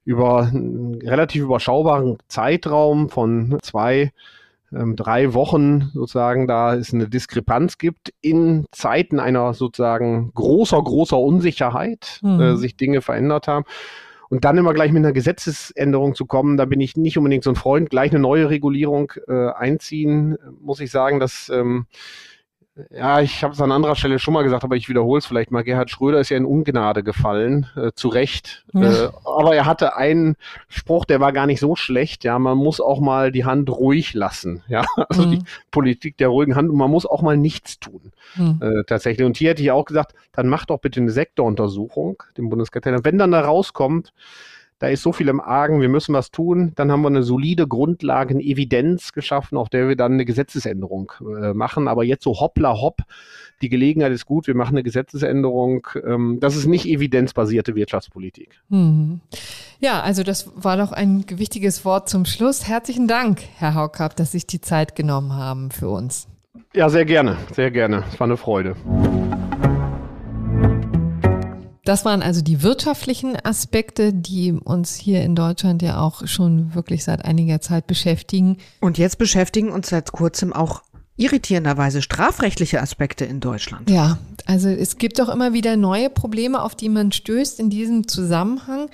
über einen relativ überschaubaren Zeitraum von zwei, ähm, drei Wochen sozusagen da es eine Diskrepanz gibt in Zeiten einer sozusagen großer, großer Unsicherheit, mhm. äh, sich Dinge verändert haben. Und dann immer gleich mit einer Gesetzesänderung zu kommen, da bin ich nicht unbedingt so ein Freund. Gleich eine neue Regulierung äh, einziehen, muss ich sagen, dass ähm, ja, ich habe es an anderer Stelle schon mal gesagt, aber ich wiederhole es vielleicht mal. Gerhard Schröder ist ja in Ungnade gefallen, äh, zu Recht. Ja. Äh, aber er hatte einen Spruch, der war gar nicht so schlecht. Ja, man muss auch mal die Hand ruhig lassen. Ja, also mhm. die Politik der ruhigen Hand und man muss auch mal nichts tun. Mhm. Äh, tatsächlich. Und hier hätte ich auch gesagt, dann macht doch bitte eine Sektoruntersuchung, dem Bundeskartellamt. Wenn dann da rauskommt, da ist so viel im Argen, wir müssen was tun. Dann haben wir eine solide Grundlage, eine Evidenz geschaffen, auf der wir dann eine Gesetzesänderung äh, machen. Aber jetzt so hoppla hopp, die Gelegenheit ist gut, wir machen eine Gesetzesänderung. Ähm, das ist nicht evidenzbasierte Wirtschaftspolitik. Mhm. Ja, also das war doch ein wichtiges Wort zum Schluss. Herzlichen Dank, Herr Haukapp, dass Sie sich die Zeit genommen haben für uns. Ja, sehr gerne, sehr gerne. Es war eine Freude. Das waren also die wirtschaftlichen Aspekte, die uns hier in Deutschland ja auch schon wirklich seit einiger Zeit beschäftigen. Und jetzt beschäftigen uns seit kurzem auch irritierenderweise strafrechtliche Aspekte in Deutschland. Ja, also es gibt auch immer wieder neue Probleme, auf die man stößt in diesem Zusammenhang.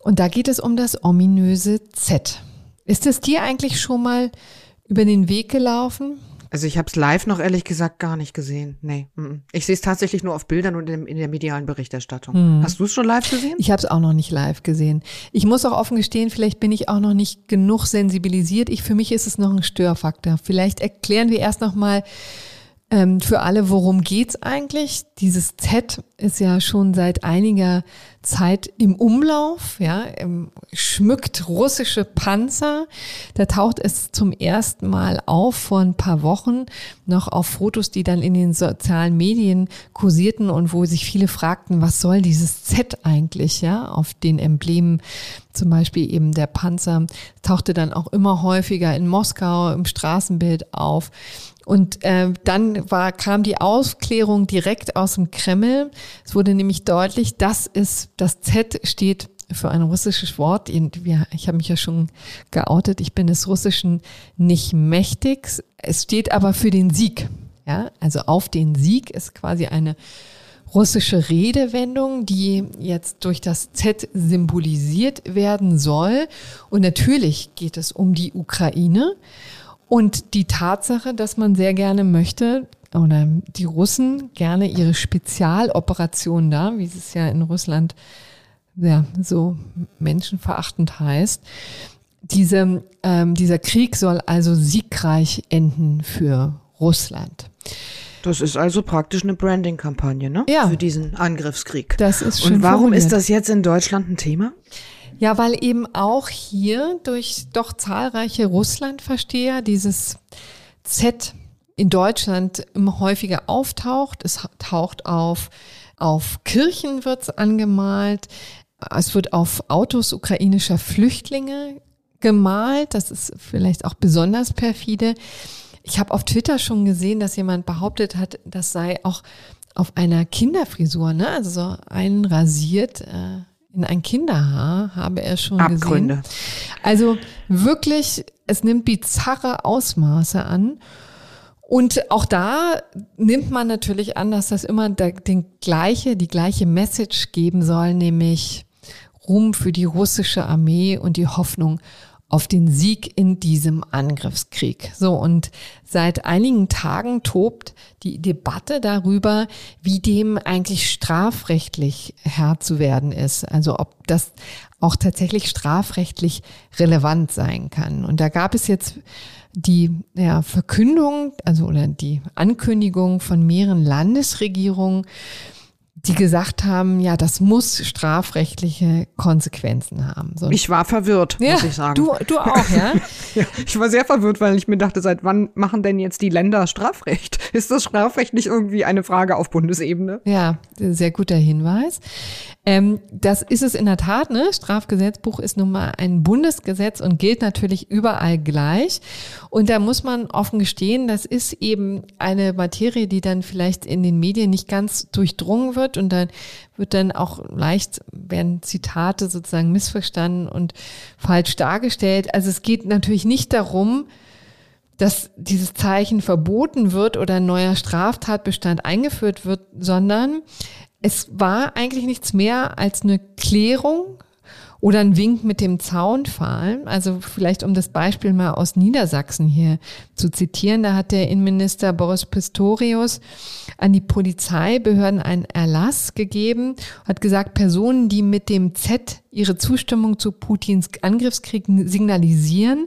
Und da geht es um das ominöse Z. Ist es dir eigentlich schon mal über den Weg gelaufen? Also ich habe es live noch ehrlich gesagt gar nicht gesehen. Nee. Ich sehe es tatsächlich nur auf Bildern und in, in der medialen Berichterstattung. Hm. Hast du es schon live gesehen? Ich habe es auch noch nicht live gesehen. Ich muss auch offen gestehen, vielleicht bin ich auch noch nicht genug sensibilisiert. Ich für mich ist es noch ein Störfaktor. Vielleicht erklären wir erst noch mal ähm, für alle, worum geht's eigentlich? Dieses Z ist ja schon seit einiger Zeit im Umlauf, ja, schmückt russische Panzer. Da taucht es zum ersten Mal auf vor ein paar Wochen noch auf Fotos, die dann in den sozialen Medien kursierten und wo sich viele fragten, was soll dieses Z eigentlich, ja, auf den Emblemen zum Beispiel eben der Panzer, tauchte dann auch immer häufiger in Moskau im Straßenbild auf. Und äh, dann war, kam die Aufklärung direkt aus dem Kreml. Es wurde nämlich deutlich, das ist, das Z steht für ein russisches Wort. Ich habe mich ja schon geoutet, ich bin des Russischen nicht mächtig. Es steht aber für den Sieg. Ja, also auf den Sieg ist quasi eine russische Redewendung, die jetzt durch das Z symbolisiert werden soll. Und natürlich geht es um die Ukraine. Und die Tatsache, dass man sehr gerne möchte, oder die Russen gerne ihre Spezialoperationen da, wie es ja in Russland ja, so menschenverachtend heißt, diese, ähm, dieser Krieg soll also siegreich enden für Russland. Das ist also praktisch eine Branding-Kampagne, ne? Ja. Für diesen Angriffskrieg. Das ist schön Und warum formuliert. ist das jetzt in Deutschland ein Thema? Ja, weil eben auch hier durch doch zahlreiche Russlandversteher dieses Z in Deutschland immer häufiger auftaucht. Es taucht auf, auf Kirchen wird's angemalt. Es wird auf Autos ukrainischer Flüchtlinge gemalt. Das ist vielleicht auch besonders perfide. Ich habe auf Twitter schon gesehen, dass jemand behauptet hat, das sei auch auf einer Kinderfrisur, ne? Also so einrasiert. Äh, in ein Kinderhaar habe er schon Abgründe. gesehen. Also wirklich, es nimmt bizarre Ausmaße an. Und auch da nimmt man natürlich an, dass das immer den gleiche, die gleiche Message geben soll, nämlich Ruhm für die russische Armee und die Hoffnung auf den Sieg in diesem Angriffskrieg. So, und seit einigen Tagen tobt die Debatte darüber, wie dem eigentlich strafrechtlich Herr zu werden ist. Also ob das auch tatsächlich strafrechtlich relevant sein kann. Und da gab es jetzt die ja, Verkündung, also oder die Ankündigung von mehreren Landesregierungen, die gesagt haben, ja, das muss strafrechtliche Konsequenzen haben. So. Ich war verwirrt, ja, muss ich sagen. Du, du auch, ja? ja? Ich war sehr verwirrt, weil ich mir dachte, seit wann machen denn jetzt die Länder Strafrecht? Ist das Strafrecht nicht irgendwie eine Frage auf Bundesebene? Ja, sehr guter Hinweis. Ähm, das ist es in der Tat, ne? Strafgesetzbuch ist nun mal ein Bundesgesetz und gilt natürlich überall gleich. Und da muss man offen gestehen, das ist eben eine Materie, die dann vielleicht in den Medien nicht ganz durchdrungen wird und dann wird dann auch leicht, werden Zitate sozusagen missverstanden und falsch dargestellt. Also es geht natürlich nicht darum, dass dieses Zeichen verboten wird oder ein neuer Straftatbestand eingeführt wird, sondern es war eigentlich nichts mehr als eine Klärung oder ein Wink mit dem Zaunpfahl. Also vielleicht um das Beispiel mal aus Niedersachsen hier zu zitieren. Da hat der Innenminister Boris Pistorius an die Polizeibehörden einen Erlass gegeben, hat gesagt, Personen, die mit dem Z ihre Zustimmung zu Putins Angriffskrieg signalisieren,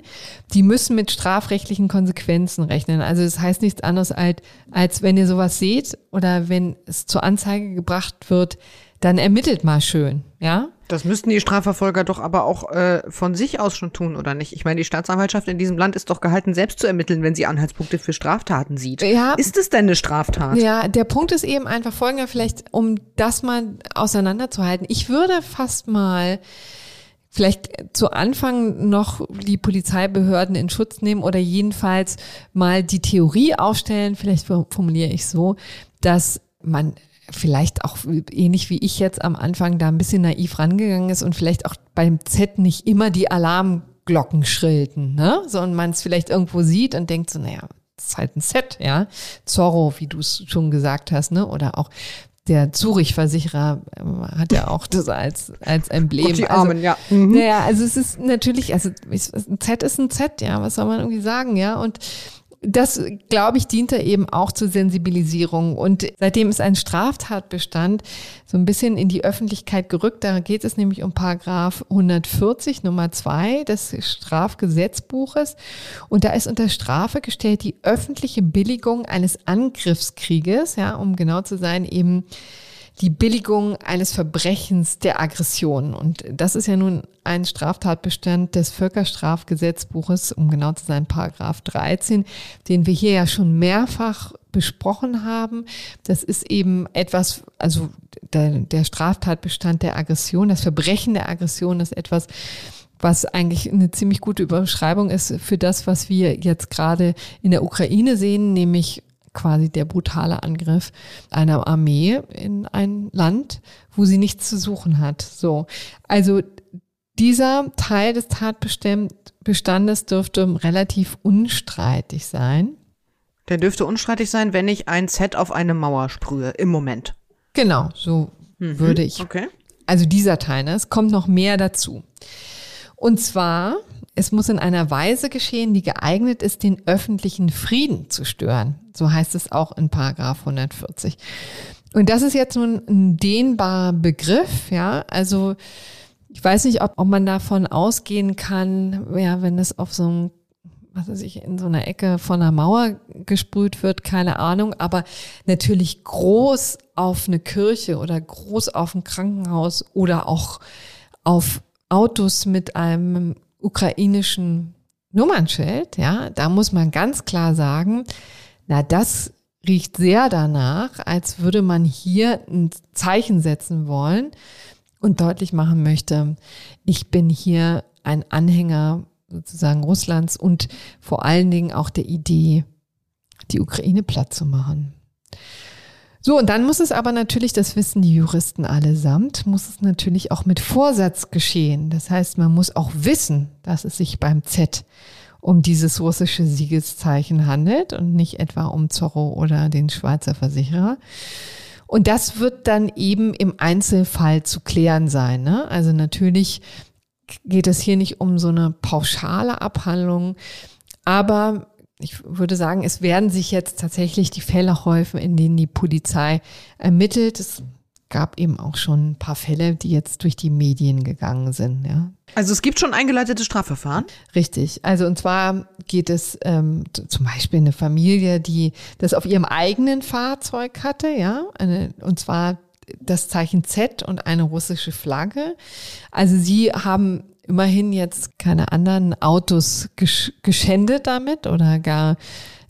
die müssen mit strafrechtlichen Konsequenzen rechnen. Also das heißt nichts anderes als, als wenn ihr sowas seht oder wenn es zur Anzeige gebracht wird, dann ermittelt mal schön, ja? Das müssten die Strafverfolger doch aber auch äh, von sich aus schon tun, oder nicht? Ich meine, die Staatsanwaltschaft in diesem Land ist doch gehalten, selbst zu ermitteln, wenn sie Anhaltspunkte für Straftaten sieht. Ja, ist es denn eine Straftat? Ja, der Punkt ist eben einfach folgender, vielleicht um das mal auseinanderzuhalten. Ich würde fast mal vielleicht zu Anfang noch die Polizeibehörden in Schutz nehmen oder jedenfalls mal die Theorie aufstellen, vielleicht formuliere ich so, dass man vielleicht auch ähnlich wie ich jetzt am Anfang da ein bisschen naiv rangegangen ist und vielleicht auch beim Z nicht immer die Alarmglocken schrillten, ne? So und man es vielleicht irgendwo sieht und denkt so, naja, das ist halt ein Set, ja. Zorro, wie du es schon gesagt hast, ne? Oder auch der Zurich-Versicherer ähm, hat ja auch das als, als Emblem. Auf die Armen, also, ja. Mhm. Naja, also es ist natürlich, also ein Z ist ein Z, ja, was soll man irgendwie sagen, ja. Und das, glaube ich, diente eben auch zur Sensibilisierung. Und seitdem ist ein Straftatbestand so ein bisschen in die Öffentlichkeit gerückt. Da geht es nämlich um Paragraph 140 Nummer 2 des Strafgesetzbuches. Und da ist unter Strafe gestellt die öffentliche Billigung eines Angriffskrieges, ja, um genau zu sein, eben die Billigung eines Verbrechens der Aggression. Und das ist ja nun ein Straftatbestand des Völkerstrafgesetzbuches, um genau zu sein, Paragraph 13, den wir hier ja schon mehrfach besprochen haben. Das ist eben etwas, also der, der Straftatbestand der Aggression, das Verbrechen der Aggression ist etwas, was eigentlich eine ziemlich gute Überschreibung ist für das, was wir jetzt gerade in der Ukraine sehen, nämlich quasi der brutale Angriff einer Armee in ein Land, wo sie nichts zu suchen hat. So. Also dieser Teil des Tatbestandes dürfte relativ unstreitig sein. Der dürfte unstreitig sein, wenn ich ein Set auf eine Mauer sprühe, im Moment. Genau, so mhm. würde ich. Okay. Also dieser Teil, ne? es kommt noch mehr dazu. Und zwar es muss in einer Weise geschehen, die geeignet ist, den öffentlichen Frieden zu stören. So heißt es auch in Paragraph 140. Und das ist jetzt nun ein dehnbarer Begriff, ja. Also ich weiß nicht, ob, ob man davon ausgehen kann, ja, wenn es auf so einem was weiß ich, in so einer Ecke von einer Mauer gesprüht wird, keine Ahnung, aber natürlich groß auf eine Kirche oder groß auf ein Krankenhaus oder auch auf Autos mit einem ukrainischen Nummernschild, ja, da muss man ganz klar sagen, na, das riecht sehr danach, als würde man hier ein Zeichen setzen wollen und deutlich machen möchte, ich bin hier ein Anhänger sozusagen Russlands und vor allen Dingen auch der Idee, die Ukraine platt zu machen. So, und dann muss es aber natürlich, das wissen die Juristen allesamt, muss es natürlich auch mit Vorsatz geschehen. Das heißt, man muss auch wissen, dass es sich beim Z um dieses russische Siegeszeichen handelt und nicht etwa um Zorro oder den Schweizer Versicherer. Und das wird dann eben im Einzelfall zu klären sein. Ne? Also natürlich geht es hier nicht um so eine pauschale Abhandlung, aber ich würde sagen, es werden sich jetzt tatsächlich die Fälle häufen, in denen die Polizei ermittelt. Es gab eben auch schon ein paar Fälle, die jetzt durch die Medien gegangen sind. Ja. Also es gibt schon eingeleitete Strafverfahren? Richtig. Also und zwar geht es ähm, zum Beispiel eine Familie, die das auf ihrem eigenen Fahrzeug hatte, ja, eine, und zwar das Zeichen Z und eine russische Flagge. Also sie haben immerhin jetzt keine anderen Autos gesch geschändet damit oder gar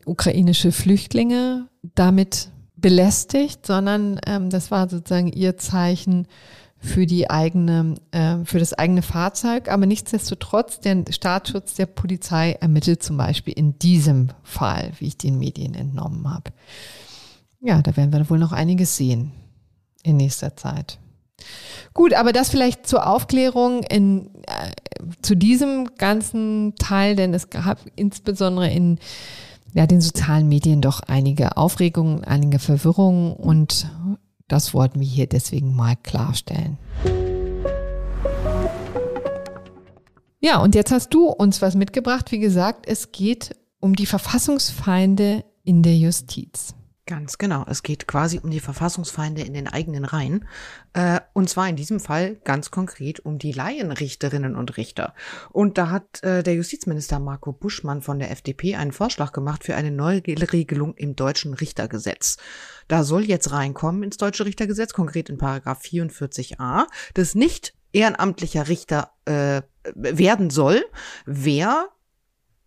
ukrainische Flüchtlinge damit belästigt, sondern ähm, das war sozusagen ihr Zeichen für die eigene, äh, für das eigene Fahrzeug. Aber nichtsdestotrotz, der Staatsschutz der Polizei ermittelt zum Beispiel in diesem Fall, wie ich den Medien entnommen habe. Ja, da werden wir wohl noch einiges sehen in nächster Zeit. Gut, aber das vielleicht zur Aufklärung in, zu diesem ganzen Teil, denn es gab insbesondere in ja, den sozialen Medien doch einige Aufregungen, einige Verwirrungen und das wollten wir hier deswegen mal klarstellen. Ja, und jetzt hast du uns was mitgebracht. Wie gesagt, es geht um die Verfassungsfeinde in der Justiz. Ganz genau. Es geht quasi um die Verfassungsfeinde in den eigenen Reihen. Äh, und zwar in diesem Fall ganz konkret um die Laienrichterinnen und Richter. Und da hat äh, der Justizminister Marco Buschmann von der FDP einen Vorschlag gemacht für eine Neuregelung im deutschen Richtergesetz. Da soll jetzt reinkommen ins deutsche Richtergesetz, konkret in Paragraph 44a, dass nicht ehrenamtlicher Richter äh, werden soll, wer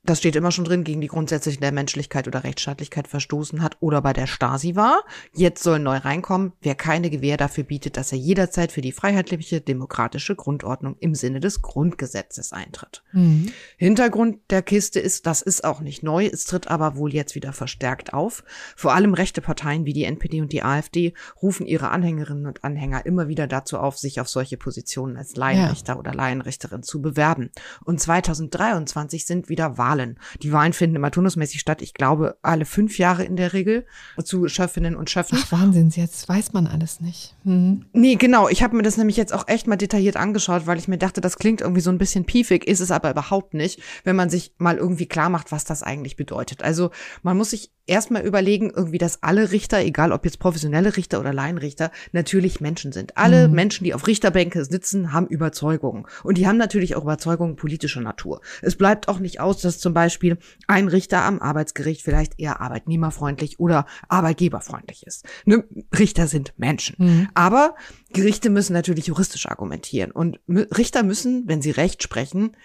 das steht immer schon drin, gegen die Grundsätze der Menschlichkeit oder Rechtsstaatlichkeit verstoßen hat oder bei der Stasi war. Jetzt soll neu reinkommen, wer keine Gewähr dafür bietet, dass er jederzeit für die freiheitliche demokratische Grundordnung im Sinne des Grundgesetzes eintritt. Mhm. Hintergrund der Kiste ist, das ist auch nicht neu, es tritt aber wohl jetzt wieder verstärkt auf. Vor allem rechte Parteien wie die NPD und die AfD rufen ihre Anhängerinnen und Anhänger immer wieder dazu auf, sich auf solche Positionen als Laienrichter ja. oder Laienrichterin zu bewerben. Und 2023 sind wieder Wahlen Wahlen. Die Wahlen finden immer turnusmäßig statt. Ich glaube, alle fünf Jahre in der Regel zu Schöffinnen und Schöffen. Ach, Wahnsinn, jetzt weiß man alles nicht. Mhm. Nee, genau. Ich habe mir das nämlich jetzt auch echt mal detailliert angeschaut, weil ich mir dachte, das klingt irgendwie so ein bisschen piefig, ist es aber überhaupt nicht, wenn man sich mal irgendwie klar macht, was das eigentlich bedeutet. Also man muss sich erstmal überlegen, irgendwie, dass alle Richter, egal ob jetzt professionelle Richter oder Laienrichter, natürlich Menschen sind. Alle mhm. Menschen, die auf Richterbänke sitzen, haben Überzeugungen. Und die haben natürlich auch Überzeugungen politischer Natur. Es bleibt auch nicht aus, dass zum Beispiel ein Richter am Arbeitsgericht vielleicht eher arbeitnehmerfreundlich oder arbeitgeberfreundlich ist. Ne? Richter sind Menschen. Mhm. Aber Gerichte müssen natürlich juristisch argumentieren. Und Richter müssen, wenn sie Recht sprechen,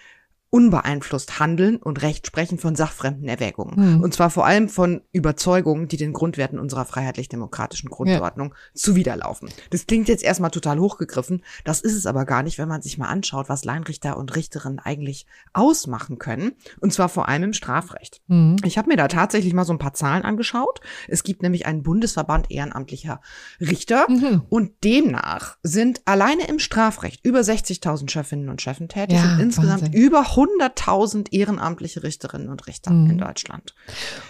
unbeeinflusst handeln und Recht sprechen von sachfremden Erwägungen. Mhm. Und zwar vor allem von Überzeugungen, die den Grundwerten unserer freiheitlich-demokratischen Grundordnung ja. zuwiderlaufen. Das klingt jetzt erstmal total hochgegriffen. Das ist es aber gar nicht, wenn man sich mal anschaut, was Leinrichter und Richterinnen eigentlich ausmachen können. Und zwar vor allem im Strafrecht. Mhm. Ich habe mir da tatsächlich mal so ein paar Zahlen angeschaut. Es gibt nämlich einen Bundesverband ehrenamtlicher Richter. Mhm. Und demnach sind alleine im Strafrecht über 60.000 Chefinnen und Chefen tätig ja, und insgesamt Wahnsinn. über 100.000 ehrenamtliche Richterinnen und Richter mhm. in Deutschland.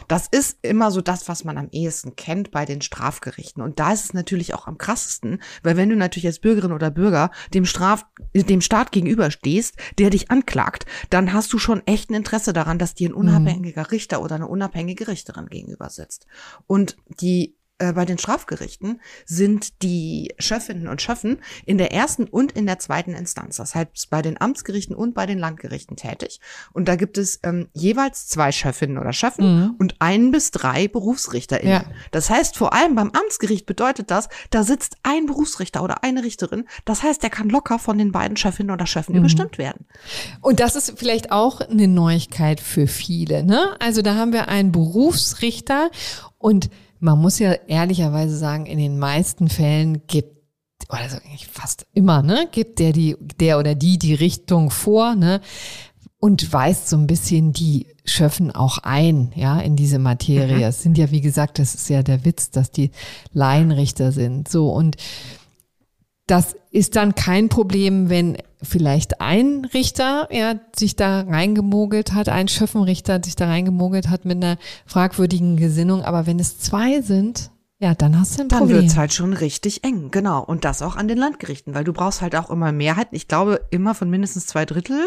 Das ist immer so das, was man am ehesten kennt bei den Strafgerichten. Und da ist es natürlich auch am krassesten, weil wenn du natürlich als Bürgerin oder Bürger dem Straf, dem Staat gegenüberstehst, der dich anklagt, dann hast du schon echt ein Interesse daran, dass dir ein mhm. unabhängiger. Richter oder eine unabhängige Richterin gegenüber sitzt. Und die äh, bei den Strafgerichten sind die Schöffinnen und Schöffen in der ersten und in der zweiten Instanz. Das heißt, bei den Amtsgerichten und bei den Landgerichten tätig. Und da gibt es ähm, jeweils zwei Schöffinnen oder Schöffen mhm. und ein bis drei BerufsrichterInnen. Ja. Das heißt, vor allem beim Amtsgericht bedeutet das, da sitzt ein Berufsrichter oder eine Richterin. Das heißt, der kann locker von den beiden Schöffinnen oder Schöffen mhm. überstimmt werden. Und das ist vielleicht auch eine Neuigkeit für viele. Ne? Also da haben wir einen Berufsrichter und man muss ja ehrlicherweise sagen, in den meisten Fällen gibt oder also fast immer, ne, gibt der die, der oder die die Richtung vor, ne, und weist so ein bisschen die Schöffen auch ein, ja, in diese Materie. Mhm. Es sind ja, wie gesagt, das ist ja der Witz, dass die Laienrichter sind, so und das ist dann kein Problem, wenn vielleicht ein Richter ja, sich da reingemogelt hat, ein Schöffenrichter sich da reingemogelt hat mit einer fragwürdigen Gesinnung. Aber wenn es zwei sind, ja, dann hast du ein Problem. Dann wird's halt schon richtig eng, genau. Und das auch an den Landgerichten, weil du brauchst halt auch immer Mehrheiten. Ich glaube, immer von mindestens zwei Drittel.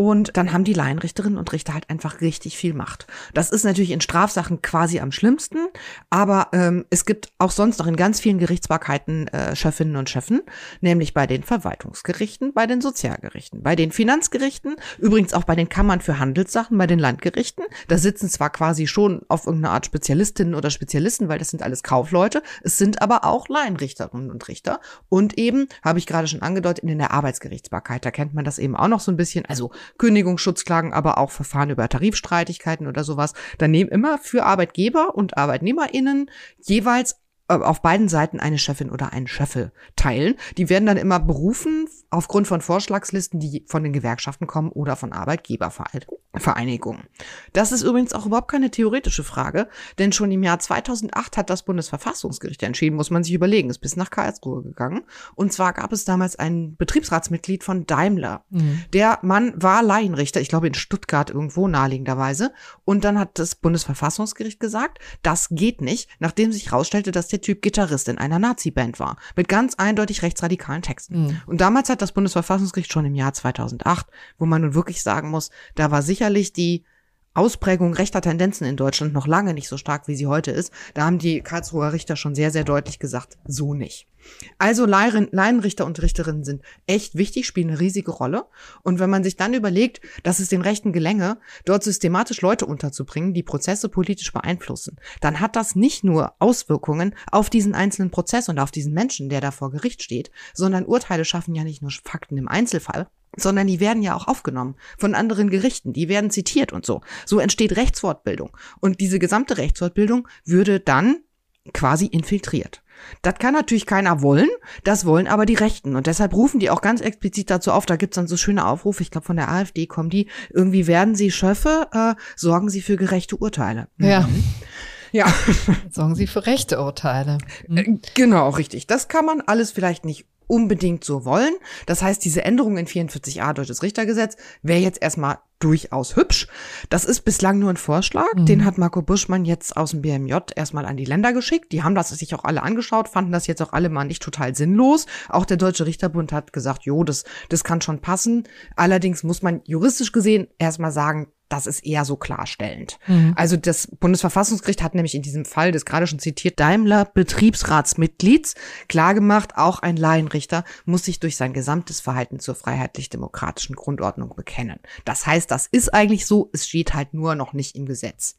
Und dann haben die Laienrichterinnen und Richter halt einfach richtig viel Macht. Das ist natürlich in Strafsachen quasi am schlimmsten, aber ähm, es gibt auch sonst noch in ganz vielen Gerichtsbarkeiten äh, Chefinnen und Chefen, nämlich bei den Verwaltungsgerichten, bei den Sozialgerichten, bei den Finanzgerichten, übrigens auch bei den Kammern für Handelssachen, bei den Landgerichten. Da sitzen zwar quasi schon auf irgendeine Art Spezialistinnen oder Spezialisten, weil das sind alles Kaufleute, es sind aber auch Laienrichterinnen und Richter. Und eben, habe ich gerade schon angedeutet, in der Arbeitsgerichtsbarkeit, da kennt man das eben auch noch so ein bisschen. Also Kündigungsschutzklagen, aber auch Verfahren über Tarifstreitigkeiten oder sowas. Dann nehmen immer für Arbeitgeber und ArbeitnehmerInnen jeweils äh, auf beiden Seiten eine Chefin oder einen Schöffel teilen. Die werden dann immer berufen aufgrund von Vorschlagslisten, die von den Gewerkschaften kommen oder von Arbeitgebervereinigungen. Das ist übrigens auch überhaupt keine theoretische Frage, denn schon im Jahr 2008 hat das Bundesverfassungsgericht entschieden, muss man sich überlegen, ist bis nach Karlsruhe gegangen. Und zwar gab es damals ein Betriebsratsmitglied von Daimler. Mhm. Der Mann war Laienrichter, ich glaube in Stuttgart irgendwo naheliegenderweise. Und dann hat das Bundesverfassungsgericht gesagt, das geht nicht, nachdem sich herausstellte, dass der Typ Gitarrist in einer Nazi-Band war, mit ganz eindeutig rechtsradikalen Texten. Mhm. Und damals hat das Bundesverfassungsgericht schon im Jahr 2008, wo man nun wirklich sagen muss, da war sicherlich die Ausprägung rechter Tendenzen in Deutschland noch lange nicht so stark, wie sie heute ist. Da haben die Karlsruher Richter schon sehr, sehr deutlich gesagt, so nicht. Also Laienrichter und Richterinnen sind echt wichtig, spielen eine riesige Rolle. Und wenn man sich dann überlegt, dass es den Rechten gelänge, dort systematisch Leute unterzubringen, die Prozesse politisch beeinflussen, dann hat das nicht nur Auswirkungen auf diesen einzelnen Prozess und auf diesen Menschen, der da vor Gericht steht, sondern Urteile schaffen ja nicht nur Fakten im Einzelfall, sondern die werden ja auch aufgenommen von anderen Gerichten, die werden zitiert und so. So entsteht Rechtswortbildung. Und diese gesamte Rechtswortbildung würde dann quasi infiltriert. Das kann natürlich keiner wollen, das wollen aber die Rechten. Und deshalb rufen die auch ganz explizit dazu auf, da gibt's dann so schöne Aufrufe, ich glaube von der AfD kommen die, irgendwie werden sie Schöffe, äh, sorgen sie für gerechte Urteile. Ja. Mhm. Ja. Sorgen Sie für rechte Urteile. Äh, Genau, richtig. Das kann man alles vielleicht nicht unbedingt so wollen. Das heißt, diese Änderung in 44a deutsches Richtergesetz wäre jetzt erstmal durchaus hübsch. Das ist bislang nur ein Vorschlag. Den hat Marco Buschmann jetzt aus dem BMJ erstmal an die Länder geschickt. Die haben das sich auch alle angeschaut, fanden das jetzt auch alle mal nicht total sinnlos. Auch der Deutsche Richterbund hat gesagt, jo, das, das kann schon passen. Allerdings muss man juristisch gesehen erstmal sagen, das ist eher so klarstellend. Also das Bundesverfassungsgericht hat nämlich in diesem Fall, das gerade schon zitiert, Daimler Betriebsratsmitglieds klargemacht, auch ein Laienrichter muss sich durch sein gesamtes Verhalten zur freiheitlich-demokratischen Grundordnung bekennen. Das heißt, das ist eigentlich so, es steht halt nur noch nicht im Gesetz.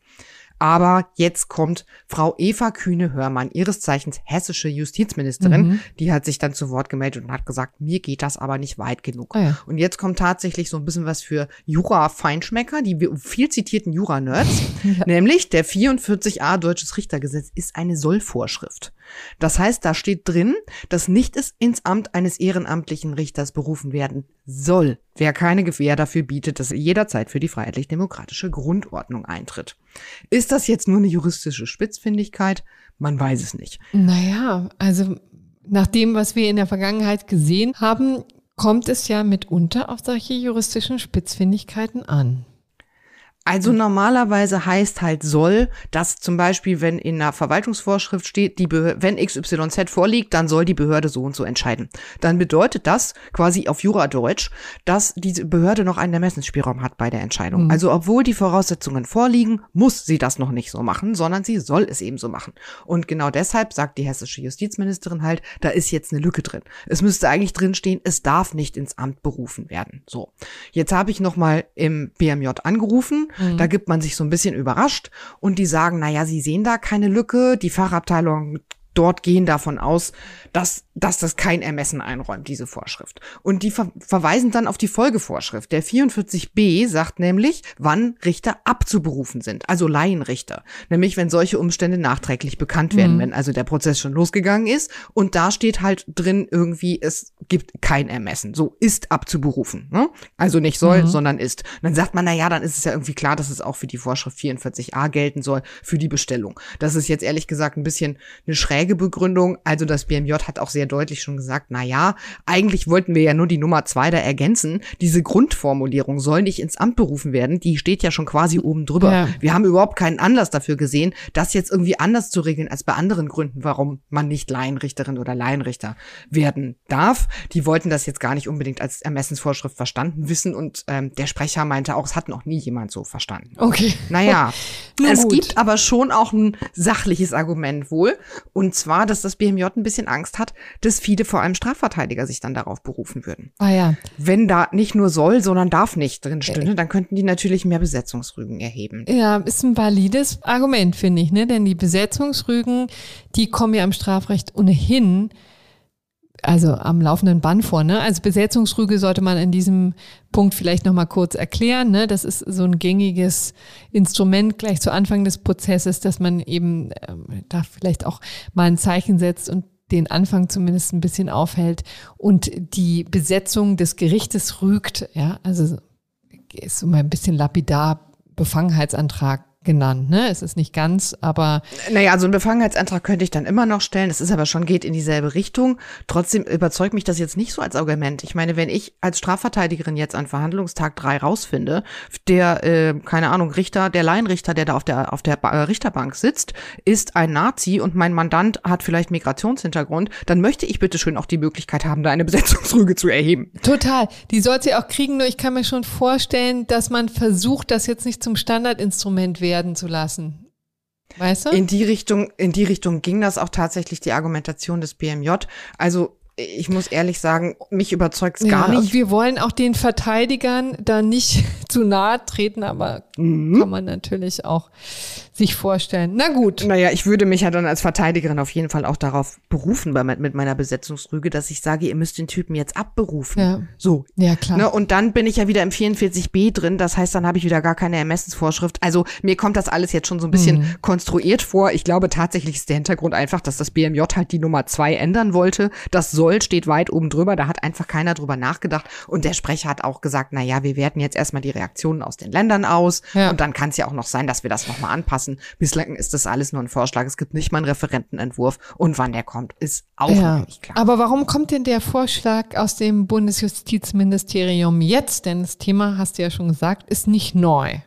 Aber jetzt kommt Frau Eva Kühne-Hörmann, ihres Zeichens hessische Justizministerin, die hat sich dann zu Wort gemeldet und hat gesagt, mir geht das aber nicht weit genug. Ah ja. Und jetzt kommt tatsächlich so ein bisschen was für Jura-Feinschmecker, die viel zitierten Jura-Nerds, nämlich der 44a Deutsches Richtergesetz ist eine Sollvorschrift. Das heißt, da steht drin, dass nicht es ins Amt eines ehrenamtlichen Richters berufen werden soll, wer keine Gewähr dafür bietet, dass er jederzeit für die freiheitlich-demokratische Grundordnung eintritt. Ist das jetzt nur eine juristische Spitzfindigkeit? Man weiß es nicht. Naja, also nach dem, was wir in der Vergangenheit gesehen haben, kommt es ja mitunter auf solche juristischen Spitzfindigkeiten an. Also normalerweise heißt halt soll, dass zum Beispiel, wenn in einer Verwaltungsvorschrift steht, die Behörde, wenn XYZ vorliegt, dann soll die Behörde so und so entscheiden. Dann bedeutet das quasi auf Juradeutsch, dass diese Behörde noch einen Ermessensspielraum hat bei der Entscheidung. Also obwohl die Voraussetzungen vorliegen, muss sie das noch nicht so machen, sondern sie soll es eben so machen. Und genau deshalb sagt die hessische Justizministerin halt, da ist jetzt eine Lücke drin. Es müsste eigentlich drinstehen, es darf nicht ins Amt berufen werden. So. Jetzt habe ich noch mal im BMJ angerufen da gibt man sich so ein bisschen überrascht und die sagen, naja, sie sehen da keine Lücke. Die Fachabteilung dort gehen davon aus, dass, dass das kein Ermessen einräumt, diese Vorschrift. Und die ver verweisen dann auf die Folgevorschrift. Der 44b sagt nämlich, wann Richter abzuberufen sind, also Laienrichter. Nämlich, wenn solche Umstände nachträglich bekannt werden, wenn also der Prozess schon losgegangen ist. Und da steht halt drin irgendwie, es gibt kein Ermessen. So ist abzuberufen. Ne? Also nicht soll, sondern ist. Und dann sagt man, na ja, dann ist es ja irgendwie klar, dass es auch für die Vorschrift 44a gelten soll, für die Bestellung. Das ist jetzt ehrlich gesagt ein bisschen eine schräge Begründung. Also das BMJ hat auch sehr deutlich schon gesagt, na ja, eigentlich wollten wir ja nur die Nummer zwei da ergänzen. Diese Grundformulierung soll nicht ins Amt berufen werden. Die steht ja schon quasi oben drüber. Ja. Wir haben überhaupt keinen Anlass dafür gesehen, das jetzt irgendwie anders zu regeln als bei anderen Gründen, warum man nicht Laienrichterin oder Laienrichter werden darf. Die wollten das jetzt gar nicht unbedingt als Ermessensvorschrift verstanden wissen und ähm, der Sprecher meinte auch, es hat noch nie jemand so verstanden. Okay. Naja, es gut. gibt aber schon auch ein sachliches Argument wohl. Und zwar, dass das BMJ ein bisschen Angst hat, dass viele, vor allem Strafverteidiger, sich dann darauf berufen würden. Ah ja. Wenn da nicht nur soll, sondern darf nicht drin stünde, dann könnten die natürlich mehr Besetzungsrügen erheben. Ja, ist ein valides Argument, finde ich, ne? Denn die Besetzungsrügen, die kommen ja im Strafrecht ohnehin, also am laufenden Band vor, ne? Also Besetzungsrüge sollte man in diesem Punkt vielleicht nochmal kurz erklären, ne? Das ist so ein gängiges Instrument gleich zu Anfang des Prozesses, dass man eben ähm, da vielleicht auch mal ein Zeichen setzt und den Anfang zumindest ein bisschen aufhält und die Besetzung des Gerichtes rügt, ja, also ist so mal ein bisschen lapidar Befangenheitsantrag genannt, ne? Es ist nicht ganz, aber Naja, so einen Befangenheitsantrag könnte ich dann immer noch stellen. Das ist aber schon, geht in dieselbe Richtung. Trotzdem überzeugt mich das jetzt nicht so als Argument. Ich meine, wenn ich als Strafverteidigerin jetzt an Verhandlungstag drei rausfinde, der, äh, keine Ahnung, Richter, der Laienrichter, der da auf der, auf der ba äh, Richterbank sitzt, ist ein Nazi und mein Mandant hat vielleicht Migrationshintergrund, dann möchte ich bitte schön auch die Möglichkeit haben, da eine Besetzungsrüge zu erheben. total. Die soll sie auch kriegen, nur ich kann mir schon vorstellen, dass man versucht, das jetzt nicht zum Standardinstrument werden zu lassen. Weißt du? In die Richtung, in die Richtung ging das auch tatsächlich die Argumentation des BMJ. Also ich muss ehrlich sagen, mich überzeugt es gar Ja, nicht. Wir wollen auch den Verteidigern da nicht zu nahe treten, aber Mhm. kann man natürlich auch sich vorstellen. Na gut. Naja, ich würde mich ja dann als Verteidigerin auf jeden Fall auch darauf berufen bei, mit meiner Besetzungsrüge, dass ich sage, ihr müsst den Typen jetzt abberufen. Ja. So. Ja, klar. Ne, und dann bin ich ja wieder im 44b drin, das heißt, dann habe ich wieder gar keine Ermessensvorschrift. Also mir kommt das alles jetzt schon so ein bisschen Mhm. konstruiert vor. Ich glaube tatsächlich ist der Hintergrund einfach, dass das BMJ halt die Nummer zwei ändern wollte. Das soll steht weit oben drüber, da hat einfach keiner drüber nachgedacht. Und der Sprecher hat auch gesagt, na ja, wir werten jetzt erstmal die Reaktionen aus den Ländern aus. Ja. Und dann kann es ja auch noch sein, dass wir das nochmal anpassen. Bislang ist das alles nur ein Vorschlag. Es gibt nicht mal einen Referentenentwurf. Und wann der kommt, ist auch ja. nicht klar. Aber warum kommt denn der Vorschlag aus dem Bundesjustizministerium jetzt? Denn das Thema, hast du ja schon gesagt, ist nicht neu.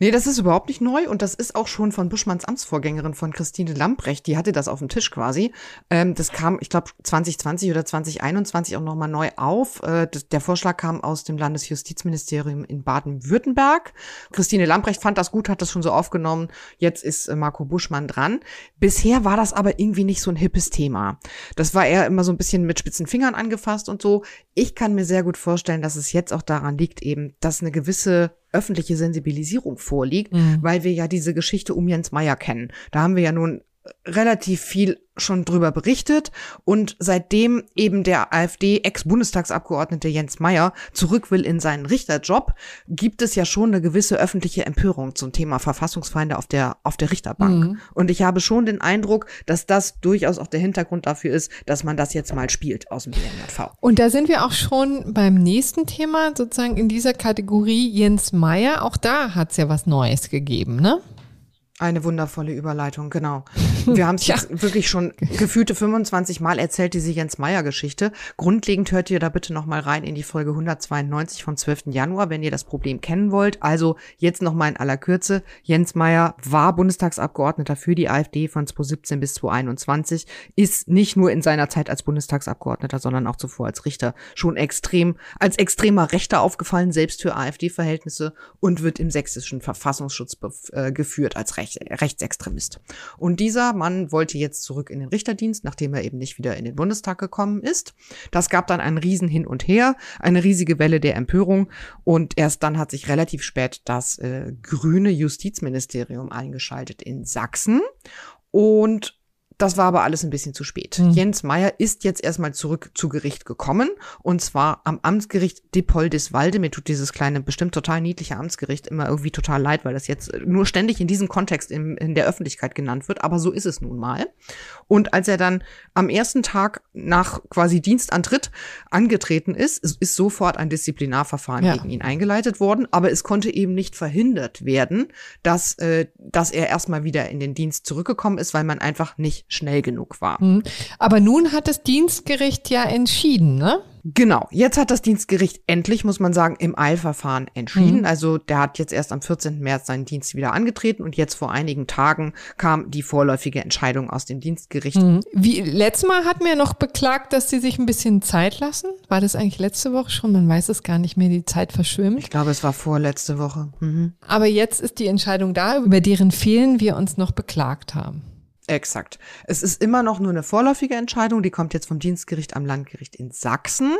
Nee, das ist überhaupt nicht neu und das ist auch schon von Buschmanns Amtsvorgängerin von Christine Lamprecht. Die hatte das auf dem Tisch quasi. Ähm, das kam, ich glaube, 2020 oder 2021 auch nochmal neu auf. Äh, das, der Vorschlag kam aus dem Landesjustizministerium in Baden-Württemberg. Christine Lamprecht fand das gut, hat das schon so aufgenommen. Jetzt ist äh, Marco Buschmann dran. Bisher war das aber irgendwie nicht so ein hippes Thema. Das war eher immer so ein bisschen mit spitzen Fingern angefasst und so. Ich kann mir sehr gut vorstellen, dass es jetzt auch daran liegt eben, dass eine gewisse öffentliche Sensibilisierung vorliegt, Mhm. weil wir ja diese Geschichte um Jens Meyer kennen. Da haben wir ja nun relativ viel schon drüber berichtet und seitdem eben der AfD-Ex-Bundestagsabgeordnete Jens Meyer zurück will in seinen Richterjob, gibt es ja schon eine gewisse öffentliche Empörung zum Thema Verfassungsfeinde auf der, auf der Richterbank. Mhm. Und ich habe schon den Eindruck, dass das durchaus auch der Hintergrund dafür ist, dass man das jetzt mal spielt aus dem BMJV. Und da sind wir auch schon beim nächsten Thema, sozusagen in dieser Kategorie Jens Meyer. Auch da hat es ja was Neues gegeben, ne? Eine wundervolle Überleitung, genau. Wir haben es Ja. jetzt wirklich schon gefühlte 25 Mal erzählt, diese Jens Meyer Geschichte. Grundlegend hört ihr da bitte noch mal rein in die Folge 192 vom 12. Januar, wenn ihr das Problem kennen wollt. Also jetzt noch mal in aller Kürze. Jens Meyer war Bundestagsabgeordneter für die AfD von 2017 bis 2021, ist nicht nur in seiner Zeit als Bundestagsabgeordneter, sondern auch zuvor als Richter schon extrem, als extremer Rechter aufgefallen, selbst für AfD-Verhältnisse und wird im sächsischen Verfassungsschutz äh, geführt als Recht, Rechtsextremist. Und dieser Mann wollte jetzt zurück in den Richterdienst, nachdem er eben nicht wieder in den Bundestag gekommen ist. Das gab dann einen riesen Hin und Her, eine riesige Welle der Empörung und erst dann hat sich relativ spät das äh, grüne Justizministerium eingeschaltet in Sachsen und das war aber alles ein bisschen zu spät. Mhm. Jens Meyer ist jetzt erstmal zurück zu Gericht gekommen und zwar am Amtsgericht Dippoldiswalde. Mir tut dieses kleine, bestimmt total niedliche Amtsgericht immer irgendwie total leid, weil das jetzt nur ständig in diesem Kontext in, in der Öffentlichkeit genannt wird, aber so ist es nun mal. Und als er dann am ersten Tag nach quasi Dienstantritt angetreten ist, ist, ist sofort ein Disziplinarverfahren Ja. gegen ihn eingeleitet worden, aber es konnte eben nicht verhindert werden, dass, äh, dass er erstmal wieder in den Dienst zurückgekommen ist, weil man einfach nicht schnell genug war. Mhm. Aber nun hat das Dienstgericht ja entschieden, ne? Genau, jetzt hat das Dienstgericht endlich, muss man sagen, im Eilverfahren entschieden. Mhm. Also der hat jetzt erst am 14. März seinen Dienst wieder angetreten und jetzt vor einigen Tagen kam die vorläufige Entscheidung aus dem Dienstgericht. Mhm. Wie, letztes Mal hatten wir noch beklagt, dass sie sich ein bisschen Zeit lassen. War das eigentlich letzte Woche schon? Man weiß es gar nicht mehr, die Zeit verschwimmt. Ich glaube, es war vorletzte Woche. Mhm. Aber jetzt ist die Entscheidung da, über deren Fehlen wir uns noch beklagt haben. Exakt. Es ist immer noch nur eine vorläufige Entscheidung, die kommt jetzt vom Dienstgericht am Landgericht in Sachsen.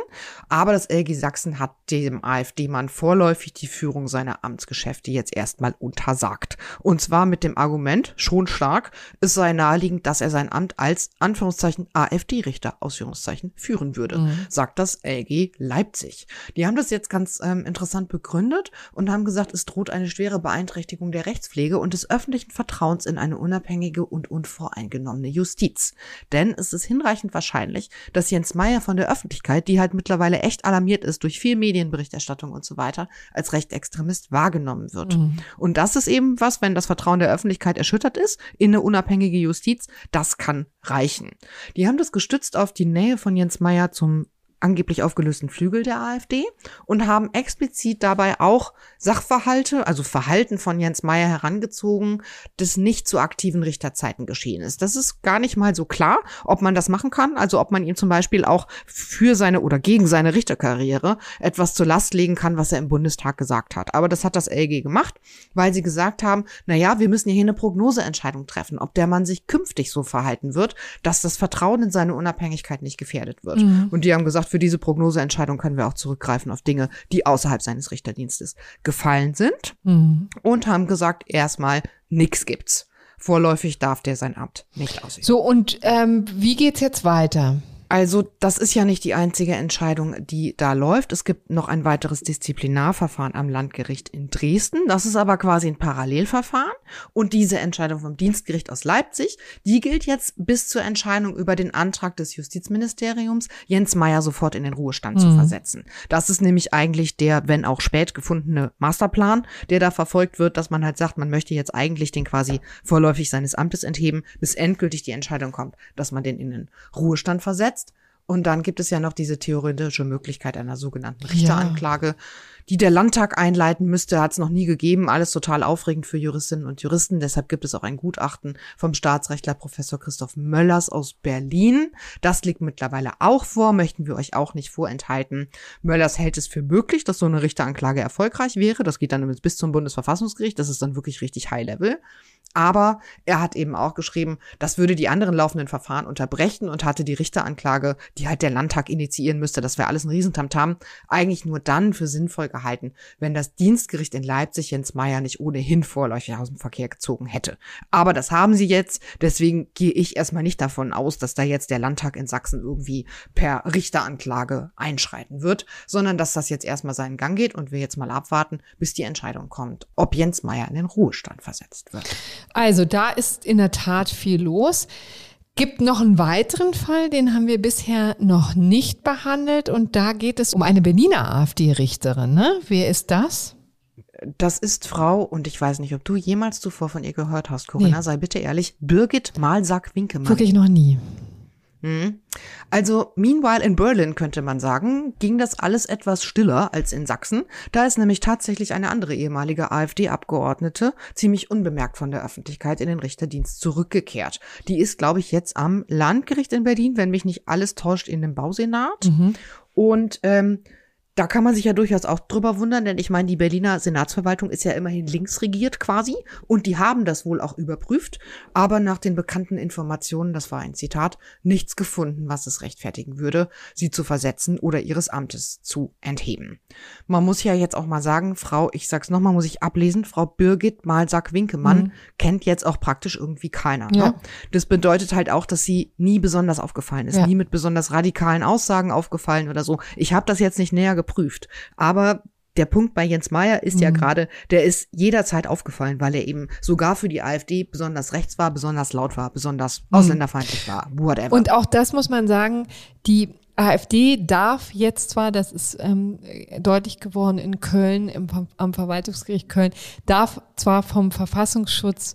Aber das LG Sachsen hat dem AfD-Mann vorläufig die Führung seiner Amtsgeschäfte jetzt erstmal untersagt. Und zwar mit dem Argument, schon stark, es sei naheliegend, dass er sein Amt als Anführungszeichen AfD-Richter, Ausführungszeichen, führen würde, sagt das LG Leipzig. Die haben das jetzt ganz ähm, interessant begründet und haben gesagt, es droht eine schwere Beeinträchtigung der Rechtspflege und des öffentlichen Vertrauens in eine unabhängige und unvoreingenommene Justiz. Denn es ist hinreichend wahrscheinlich, dass Jens Meyer von der Öffentlichkeit, die halt mittlerweile echt alarmiert ist durch viel Medienberichterstattung und so weiter, als Rechtsextremist wahrgenommen wird. Und das ist eben was, wenn das Vertrauen der Öffentlichkeit erschüttert ist in eine unabhängige Justiz, das kann reichen. Die haben das gestützt auf die Nähe von Jens Meyer zum angeblich aufgelösten Flügel der AfD und haben explizit dabei auch Sachverhalte, also Verhalten von Jens Meyer herangezogen, das nicht zu aktiven Richterzeiten geschehen ist. Das ist gar nicht mal so klar, ob man das machen kann, also ob man ihm zum Beispiel auch für seine oder gegen seine Richterkarriere etwas zur Last legen kann, was er im Bundestag gesagt hat. Aber das hat das LG gemacht, weil sie gesagt haben, na ja, wir müssen hier eine Prognoseentscheidung treffen, ob der Mann sich künftig so verhalten wird, dass das Vertrauen in seine Unabhängigkeit nicht gefährdet wird. Mhm. Und die haben gesagt, für diese Prognoseentscheidung können wir auch zurückgreifen auf Dinge, die außerhalb seines Richterdienstes gefallen sind mhm. und haben gesagt, erstmal nix gibt's. Vorläufig darf der sein Amt nicht ausüben. So, und ähm, wie geht's jetzt weiter? Also das ist ja nicht die einzige Entscheidung, die da läuft. Es gibt noch ein weiteres Disziplinarverfahren am Landgericht in Dresden. Das ist aber quasi ein Parallelverfahren. Und diese Entscheidung vom Dienstgericht aus Leipzig, die gilt jetzt bis zur Entscheidung über den Antrag des Justizministeriums, Jens Meyer sofort in den Ruhestand mhm. zu versetzen. Das ist nämlich eigentlich der, wenn auch spät gefundene Masterplan, der da verfolgt wird, dass man halt sagt, man möchte jetzt eigentlich den quasi vorläufig seines Amtes entheben, bis endgültig die Entscheidung kommt, dass man den in den Ruhestand versetzt. Und dann gibt es ja noch diese theoretische Möglichkeit einer sogenannten Richteranklage, ja. die der Landtag einleiten müsste, hat es noch nie gegeben. Alles total aufregend für Juristinnen und Juristen. Deshalb gibt es auch ein Gutachten vom Staatsrechtler Professor Christoph Möllers aus Berlin. Das liegt mittlerweile auch vor, möchten wir euch auch nicht vorenthalten. Möllers hält es für möglich, dass so eine Richteranklage erfolgreich wäre. Das geht dann bis zum Bundesverfassungsgericht. Das ist dann wirklich richtig High Level. Aber er hat eben auch geschrieben, das würde die anderen laufenden Verfahren unterbrechen und hatte die Richteranklage, die halt der Landtag initiieren müsste, das wäre alles ein Riesentamtam, eigentlich nur dann für sinnvoll gehalten, wenn das Dienstgericht in Leipzig Jens Meyer nicht ohnehin vorläufig aus dem Verkehr gezogen hätte. Aber das haben sie jetzt, deswegen gehe ich erstmal nicht davon aus, dass da jetzt der Landtag in Sachsen irgendwie per Richteranklage einschreiten wird, sondern dass das jetzt erstmal seinen Gang geht und wir jetzt mal abwarten, bis die Entscheidung kommt, ob Jens Meyer in den Ruhestand versetzt wird. Also da ist in der Tat viel los. Gibt noch einen weiteren Fall, den haben wir bisher noch nicht behandelt und da geht es um eine Berliner AfD-Richterin. Ne? Wer ist das? Das ist Frau, und ich weiß nicht, ob du jemals zuvor von ihr gehört hast, Corinna, nee. sei bitte ehrlich, Birgit Malsack-Winkemann. Wirklich noch nie. Mhm. Also, meanwhile in Berlin könnte man sagen, ging das alles etwas stiller als in Sachsen. Da ist nämlich tatsächlich eine andere ehemalige AfD-Abgeordnete ziemlich unbemerkt von der Öffentlichkeit in den Richterdienst zurückgekehrt. Die ist, glaube ich, jetzt am Landgericht in Berlin, wenn mich nicht alles täuscht, in dem Bausenat. Mhm. Und ähm, da kann man sich ja durchaus auch drüber wundern, denn ich meine, die Berliner Senatsverwaltung ist ja immerhin links regiert quasi und die haben das wohl auch überprüft, aber nach den bekannten Informationen, das war ein Zitat, nichts gefunden, was es rechtfertigen würde, sie zu versetzen oder ihres Amtes zu entheben. Man muss ja jetzt auch mal sagen, Frau, ich sag's nochmal, muss ich ablesen, Frau Birgit Malsack-Winkemann mhm. kennt jetzt auch praktisch irgendwie keiner. Ja. Ne? Das bedeutet halt auch, dass sie nie besonders aufgefallen ist, ja. nie mit besonders radikalen Aussagen aufgefallen oder so. Ich habe das jetzt nicht näher geprüft. Aber der Punkt bei Jens Meyer ist mhm. ja gerade, der ist jederzeit aufgefallen, weil er eben sogar für die AfD besonders rechts war, besonders laut war, besonders mhm. ausländerfeindlich war, whatever. Und auch das muss man sagen, die AfD darf jetzt zwar, das ist ähm, deutlich geworden in Köln, im, am Verwaltungsgericht Köln, darf zwar vom Verfassungsschutz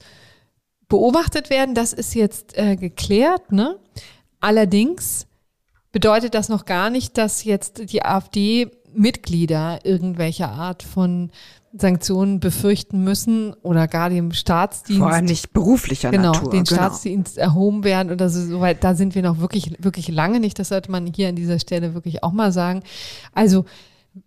beobachtet werden, das ist jetzt äh, geklärt, ne? Allerdings bedeutet das noch gar nicht, dass jetzt die AfD Mitglieder irgendwelcher Art von Sanktionen befürchten müssen oder gar dem Staatsdienst. Vor allem nicht beruflicher genau, Natur. Den genau. Staatsdienst erhoben werden oder so, so weit, da sind wir noch wirklich, wirklich lange nicht. Das sollte man hier an dieser Stelle wirklich auch mal sagen. Also,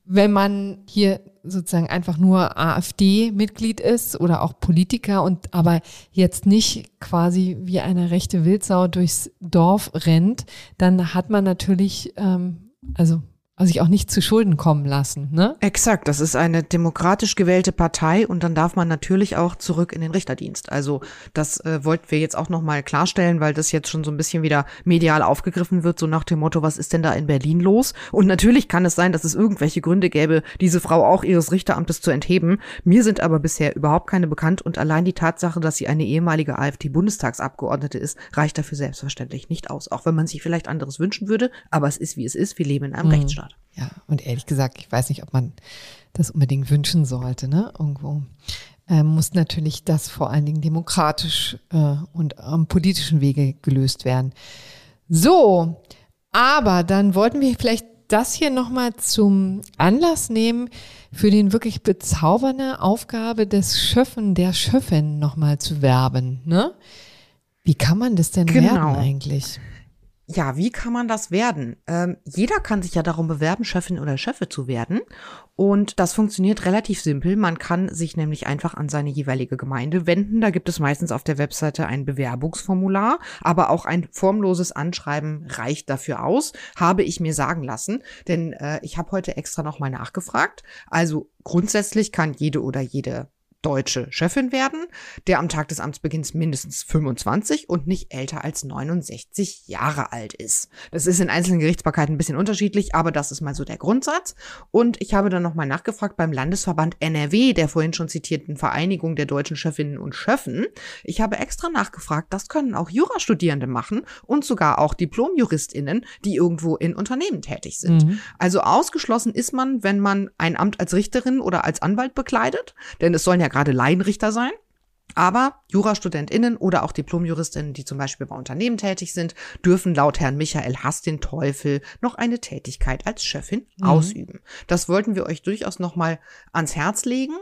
wenn man hier sozusagen einfach nur AfD-Mitglied ist oder auch Politiker und aber jetzt nicht quasi wie eine rechte Wildsau durchs Dorf rennt, dann hat man natürlich, ähm, also also sich auch nicht zu Schulden kommen lassen, ne? Exakt, das ist eine demokratisch gewählte Partei und dann darf man natürlich auch zurück in den Richterdienst. Also das äh, wollten wir jetzt auch nochmal klarstellen, weil das jetzt schon so ein bisschen wieder medial aufgegriffen wird, so nach dem Motto, was ist denn da in Berlin los? Und natürlich kann es sein, dass es irgendwelche Gründe gäbe, diese Frau auch ihres Richteramtes zu entheben. Mir sind aber bisher überhaupt keine bekannt und allein die Tatsache, dass sie eine ehemalige AfD-Bundestagsabgeordnete ist, reicht dafür selbstverständlich nicht aus. Auch wenn man sich vielleicht anderes wünschen würde, aber es ist wie es ist, wir leben in einem mhm. Rechtsstaat. Ja, und ehrlich gesagt, ich weiß nicht, ob man das unbedingt wünschen sollte, ne? Irgendwo. Äh, muss natürlich das vor allen Dingen demokratisch äh, und am politischen Wege gelöst werden. So, aber dann wollten wir vielleicht das hier nochmal zum Anlass nehmen, für den wirklich bezaubernde Aufgabe des Schöffen, der Schöffin nochmal zu werben. Ne? Wie kann man das denn genau. werden eigentlich? Ja, wie kann man das werden? Ähm, jeder kann sich ja darum bewerben, Chefin oder Chefe zu werden. Und das funktioniert relativ simpel. Man kann sich nämlich einfach an seine jeweilige Gemeinde wenden. Da gibt es meistens auf der Webseite ein Bewerbungsformular, aber auch ein formloses Anschreiben reicht dafür aus, habe ich mir sagen lassen. Denn äh, ich habe heute extra nochmal nachgefragt. Also grundsätzlich kann jede oder jede deutsche Chefin werden, der am Tag des Amtsbeginns mindestens 25 und nicht älter als 69 Jahre alt ist. Das ist in einzelnen Gerichtsbarkeiten ein bisschen unterschiedlich, aber das ist mal so der Grundsatz. Und ich habe dann nochmal nachgefragt beim Landesverband NRW, der vorhin schon zitierten Vereinigung der deutschen Chefinnen und Schöffen. Ich habe extra nachgefragt, das können auch Jurastudierende machen und sogar auch Diplomjuristinnen, die irgendwo in Unternehmen tätig sind. Mhm. Also ausgeschlossen ist man, wenn man ein Amt als Richterin oder als Anwalt bekleidet, denn es sollen ja gerade Laienrichter sein. Aber JurastudentInnen oder auch Diplomjuristinnen, die zum Beispiel bei Unternehmen tätig sind, dürfen laut Herrn Michael Hass den Teufel noch eine Tätigkeit als Chefin mhm. ausüben. Das wollten wir euch durchaus nochmal ans Herz legen,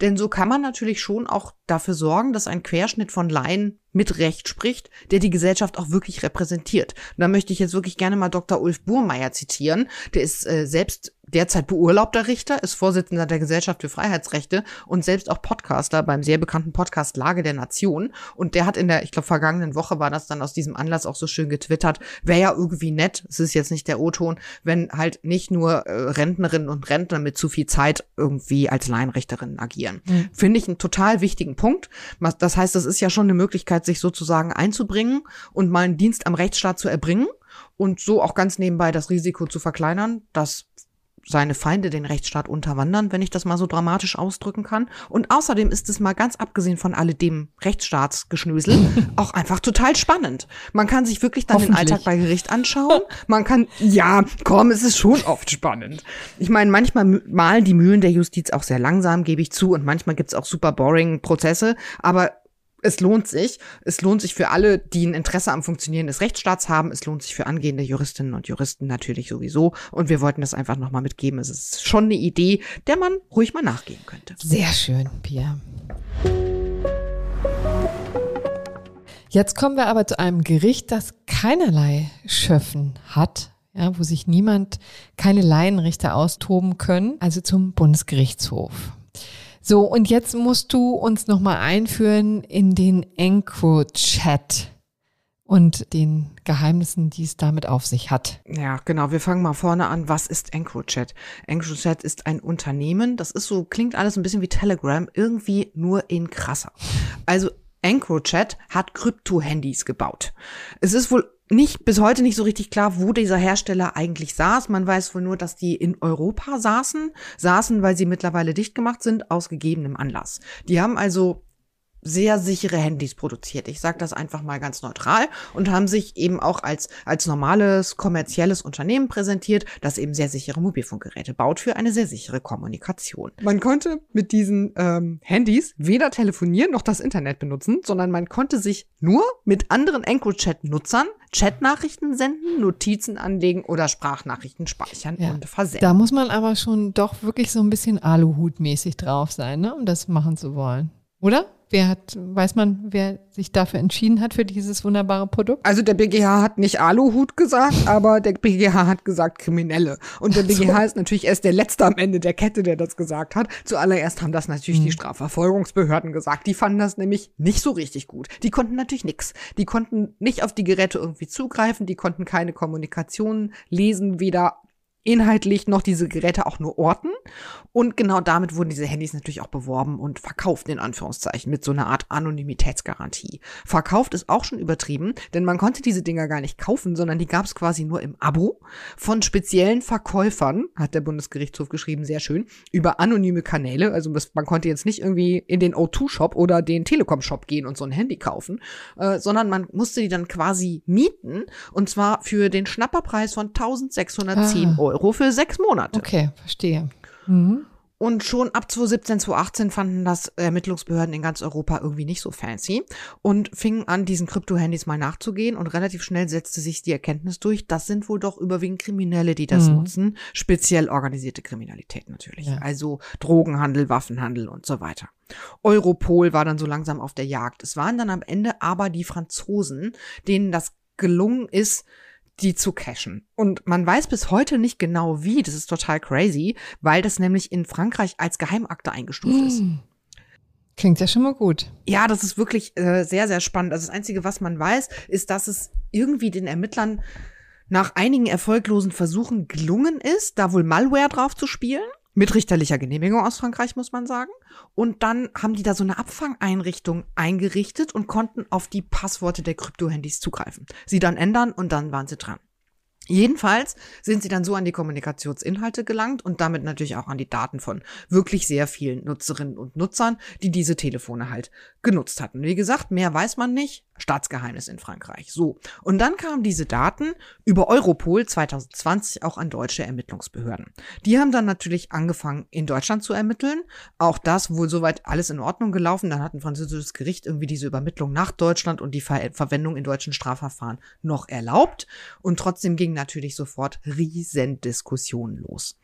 denn so kann man natürlich schon auch dafür sorgen, dass ein Querschnitt von Laien mit Recht spricht, der die Gesellschaft auch wirklich repräsentiert. Und da möchte ich jetzt wirklich gerne mal Dr. Ulf Burmeier zitieren. Der ist äh, selbst derzeit beurlaubter Richter, ist Vorsitzender der Gesellschaft für Freiheitsrechte und selbst auch Podcaster beim sehr bekannten Podcast Lage der Nation. Und der hat in der, ich glaube, vergangenen Woche war das dann aus diesem Anlass auch so schön getwittert, wäre ja irgendwie nett, es ist jetzt nicht der O-Ton, wenn halt nicht nur äh, Rentnerinnen und Rentner mit zu viel Zeit irgendwie als Laienrichterinnen agieren. Mhm. Finde ich einen total wichtigen Punkt. Das heißt, das ist ja schon eine Möglichkeit, sich sozusagen einzubringen und mal einen Dienst am Rechtsstaat zu erbringen und so auch ganz nebenbei das Risiko zu verkleinern, dass seine Feinde den Rechtsstaat unterwandern, wenn ich das mal so dramatisch ausdrücken kann. Und außerdem ist es mal ganz abgesehen von alledem Rechtsstaatsgeschnösel auch einfach total spannend. Man kann sich wirklich dann den Alltag bei Gericht anschauen. Man kann, ja, komm, es ist schon oft spannend. Ich meine, manchmal malen die Mühlen der Justiz auch sehr langsam, gebe ich zu, und manchmal gibt's auch super boring Prozesse, aber es lohnt sich. Es lohnt sich für alle, die ein Interesse am Funktionieren des Rechtsstaats haben. Es lohnt sich für angehende Juristinnen und Juristen natürlich sowieso. Und wir wollten das einfach nochmal mitgeben. Es ist schon eine Idee, der man ruhig mal nachgehen könnte. Sehr schön, Pia. Jetzt kommen wir aber zu einem Gericht, das keinerlei Schöffen hat, ja, wo sich niemand, keine Laienrichter austoben können, also zum Bundesgerichtshof. So, und jetzt musst du uns nochmal einführen in den EncroChat und den Geheimnissen, die es damit auf sich hat. Ja, genau. Wir fangen mal vorne an. Was ist EncroChat? EncroChat ist ein Unternehmen. Das ist so, klingt alles ein bisschen wie Telegram, irgendwie nur in krasser. Also EncroChat hat Krypto-Handys gebaut. Es ist wohl nicht bis heute nicht so richtig klar, wo dieser Hersteller eigentlich saß. Man weiß wohl nur, dass die in Europa saßen, saßen, weil sie mittlerweile dicht gemacht sind, aus gegebenem Anlass. Die haben also sehr sichere Handys produziert. Ich sage das einfach mal ganz neutral und haben sich eben auch als, als normales kommerzielles Unternehmen präsentiert, das eben sehr sichere Mobilfunkgeräte baut für eine sehr sichere Kommunikation. Man konnte mit diesen ähm, Handys weder telefonieren noch das Internet benutzen, sondern man konnte sich nur mit anderen EncroChat-Nutzern Chatnachrichten senden, Notizen anlegen oder Sprachnachrichten speichern ja. und versenden. Da muss man aber schon doch wirklich so ein bisschen Aluhut-mäßig drauf sein, ne, um das machen zu wollen. Oder? Wer hat, weiß man, wer sich dafür entschieden hat für dieses wunderbare Produkt? Also der BGH hat nicht Aluhut gesagt, aber der BGH hat gesagt Kriminelle. Und der BGH so. ist natürlich erst der Letzte am Ende der Kette, der das gesagt hat. Zuallererst haben das natürlich hm. die Strafverfolgungsbehörden gesagt. Die fanden das nämlich nicht so richtig gut. Die konnten natürlich nichts. Die konnten nicht auf die Geräte irgendwie zugreifen, die konnten keine Kommunikation lesen, weder inhaltlich noch diese Geräte auch nur orten. Und genau damit wurden diese Handys natürlich auch beworben und verkauft, in Anführungszeichen, mit so einer Art Anonymitätsgarantie. Verkauft ist auch schon übertrieben, denn man konnte diese Dinger gar nicht kaufen, sondern die gab es quasi nur im Abo von speziellen Verkäufern, hat der Bundesgerichtshof geschrieben, sehr schön, über anonyme Kanäle. Also man konnte jetzt nicht irgendwie in den O2-Shop oder den Telekom-Shop gehen und so ein Handy kaufen, äh, sondern man musste die dann quasi mieten und zwar für den Schnapperpreis von 1610 ah. Euro. Euro für sechs Monate. Okay, verstehe. Mhm. Und schon ab 2017, 2018 fanden das Ermittlungsbehörden in ganz Europa irgendwie nicht so fancy und fingen an, diesen Krypto-Handys mal nachzugehen. Und relativ schnell setzte sich die Erkenntnis durch, das sind wohl doch überwiegend Kriminelle, die das mhm. nutzen. Speziell organisierte Kriminalität natürlich. Ja. Also Drogenhandel, Waffenhandel und so weiter. Europol war dann so langsam auf der Jagd. Es waren dann am Ende aber die Franzosen, denen das gelungen ist, die zu cashen. Und man weiß bis heute nicht genau wie, das ist total crazy, weil das nämlich in Frankreich als Geheimakte eingestuft ist. Hm. Klingt ja schon mal gut. Ja, das ist wirklich äh, sehr, sehr spannend. Also das Einzige, was man weiß, ist, dass es irgendwie den Ermittlern nach einigen erfolglosen Versuchen gelungen ist, da wohl Malware drauf zu spielen. Mit richterlicher Genehmigung aus Frankreich, muss man sagen. Und dann haben die da so eine Abfangeinrichtung eingerichtet und konnten auf die Passworte der Krypto-Handys zugreifen. Sie dann ändern und dann waren sie dran. Jedenfalls sind sie dann so an die Kommunikationsinhalte gelangt und damit natürlich auch an die Daten von wirklich sehr vielen Nutzerinnen und Nutzern, die diese Telefone halt genutzt hatten. Wie gesagt, mehr weiß man nicht. Staatsgeheimnis in Frankreich. So. Und dann kamen diese Daten über Europol 2020 auch an deutsche Ermittlungsbehörden. Die haben dann natürlich angefangen, in Deutschland zu ermitteln. Auch das wohl soweit alles in Ordnung gelaufen. Dann hat ein französisches Gericht irgendwie diese Übermittlung nach Deutschland und die Ver Verwendung in deutschen Strafverfahren noch erlaubt. Und trotzdem ging natürlich sofort Riesendiskussionen los.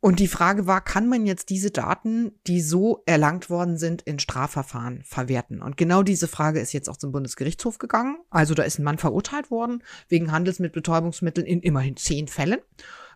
Und die Frage war, kann man jetzt diese Daten, die so erlangt worden sind, in Strafverfahren verwerten? Und genau diese Frage ist jetzt auch zum Bundesgerichtshof gegangen. Also da ist ein Mann verurteilt worden wegen Handels mit Betäubungsmitteln in immerhin zehn Fällen.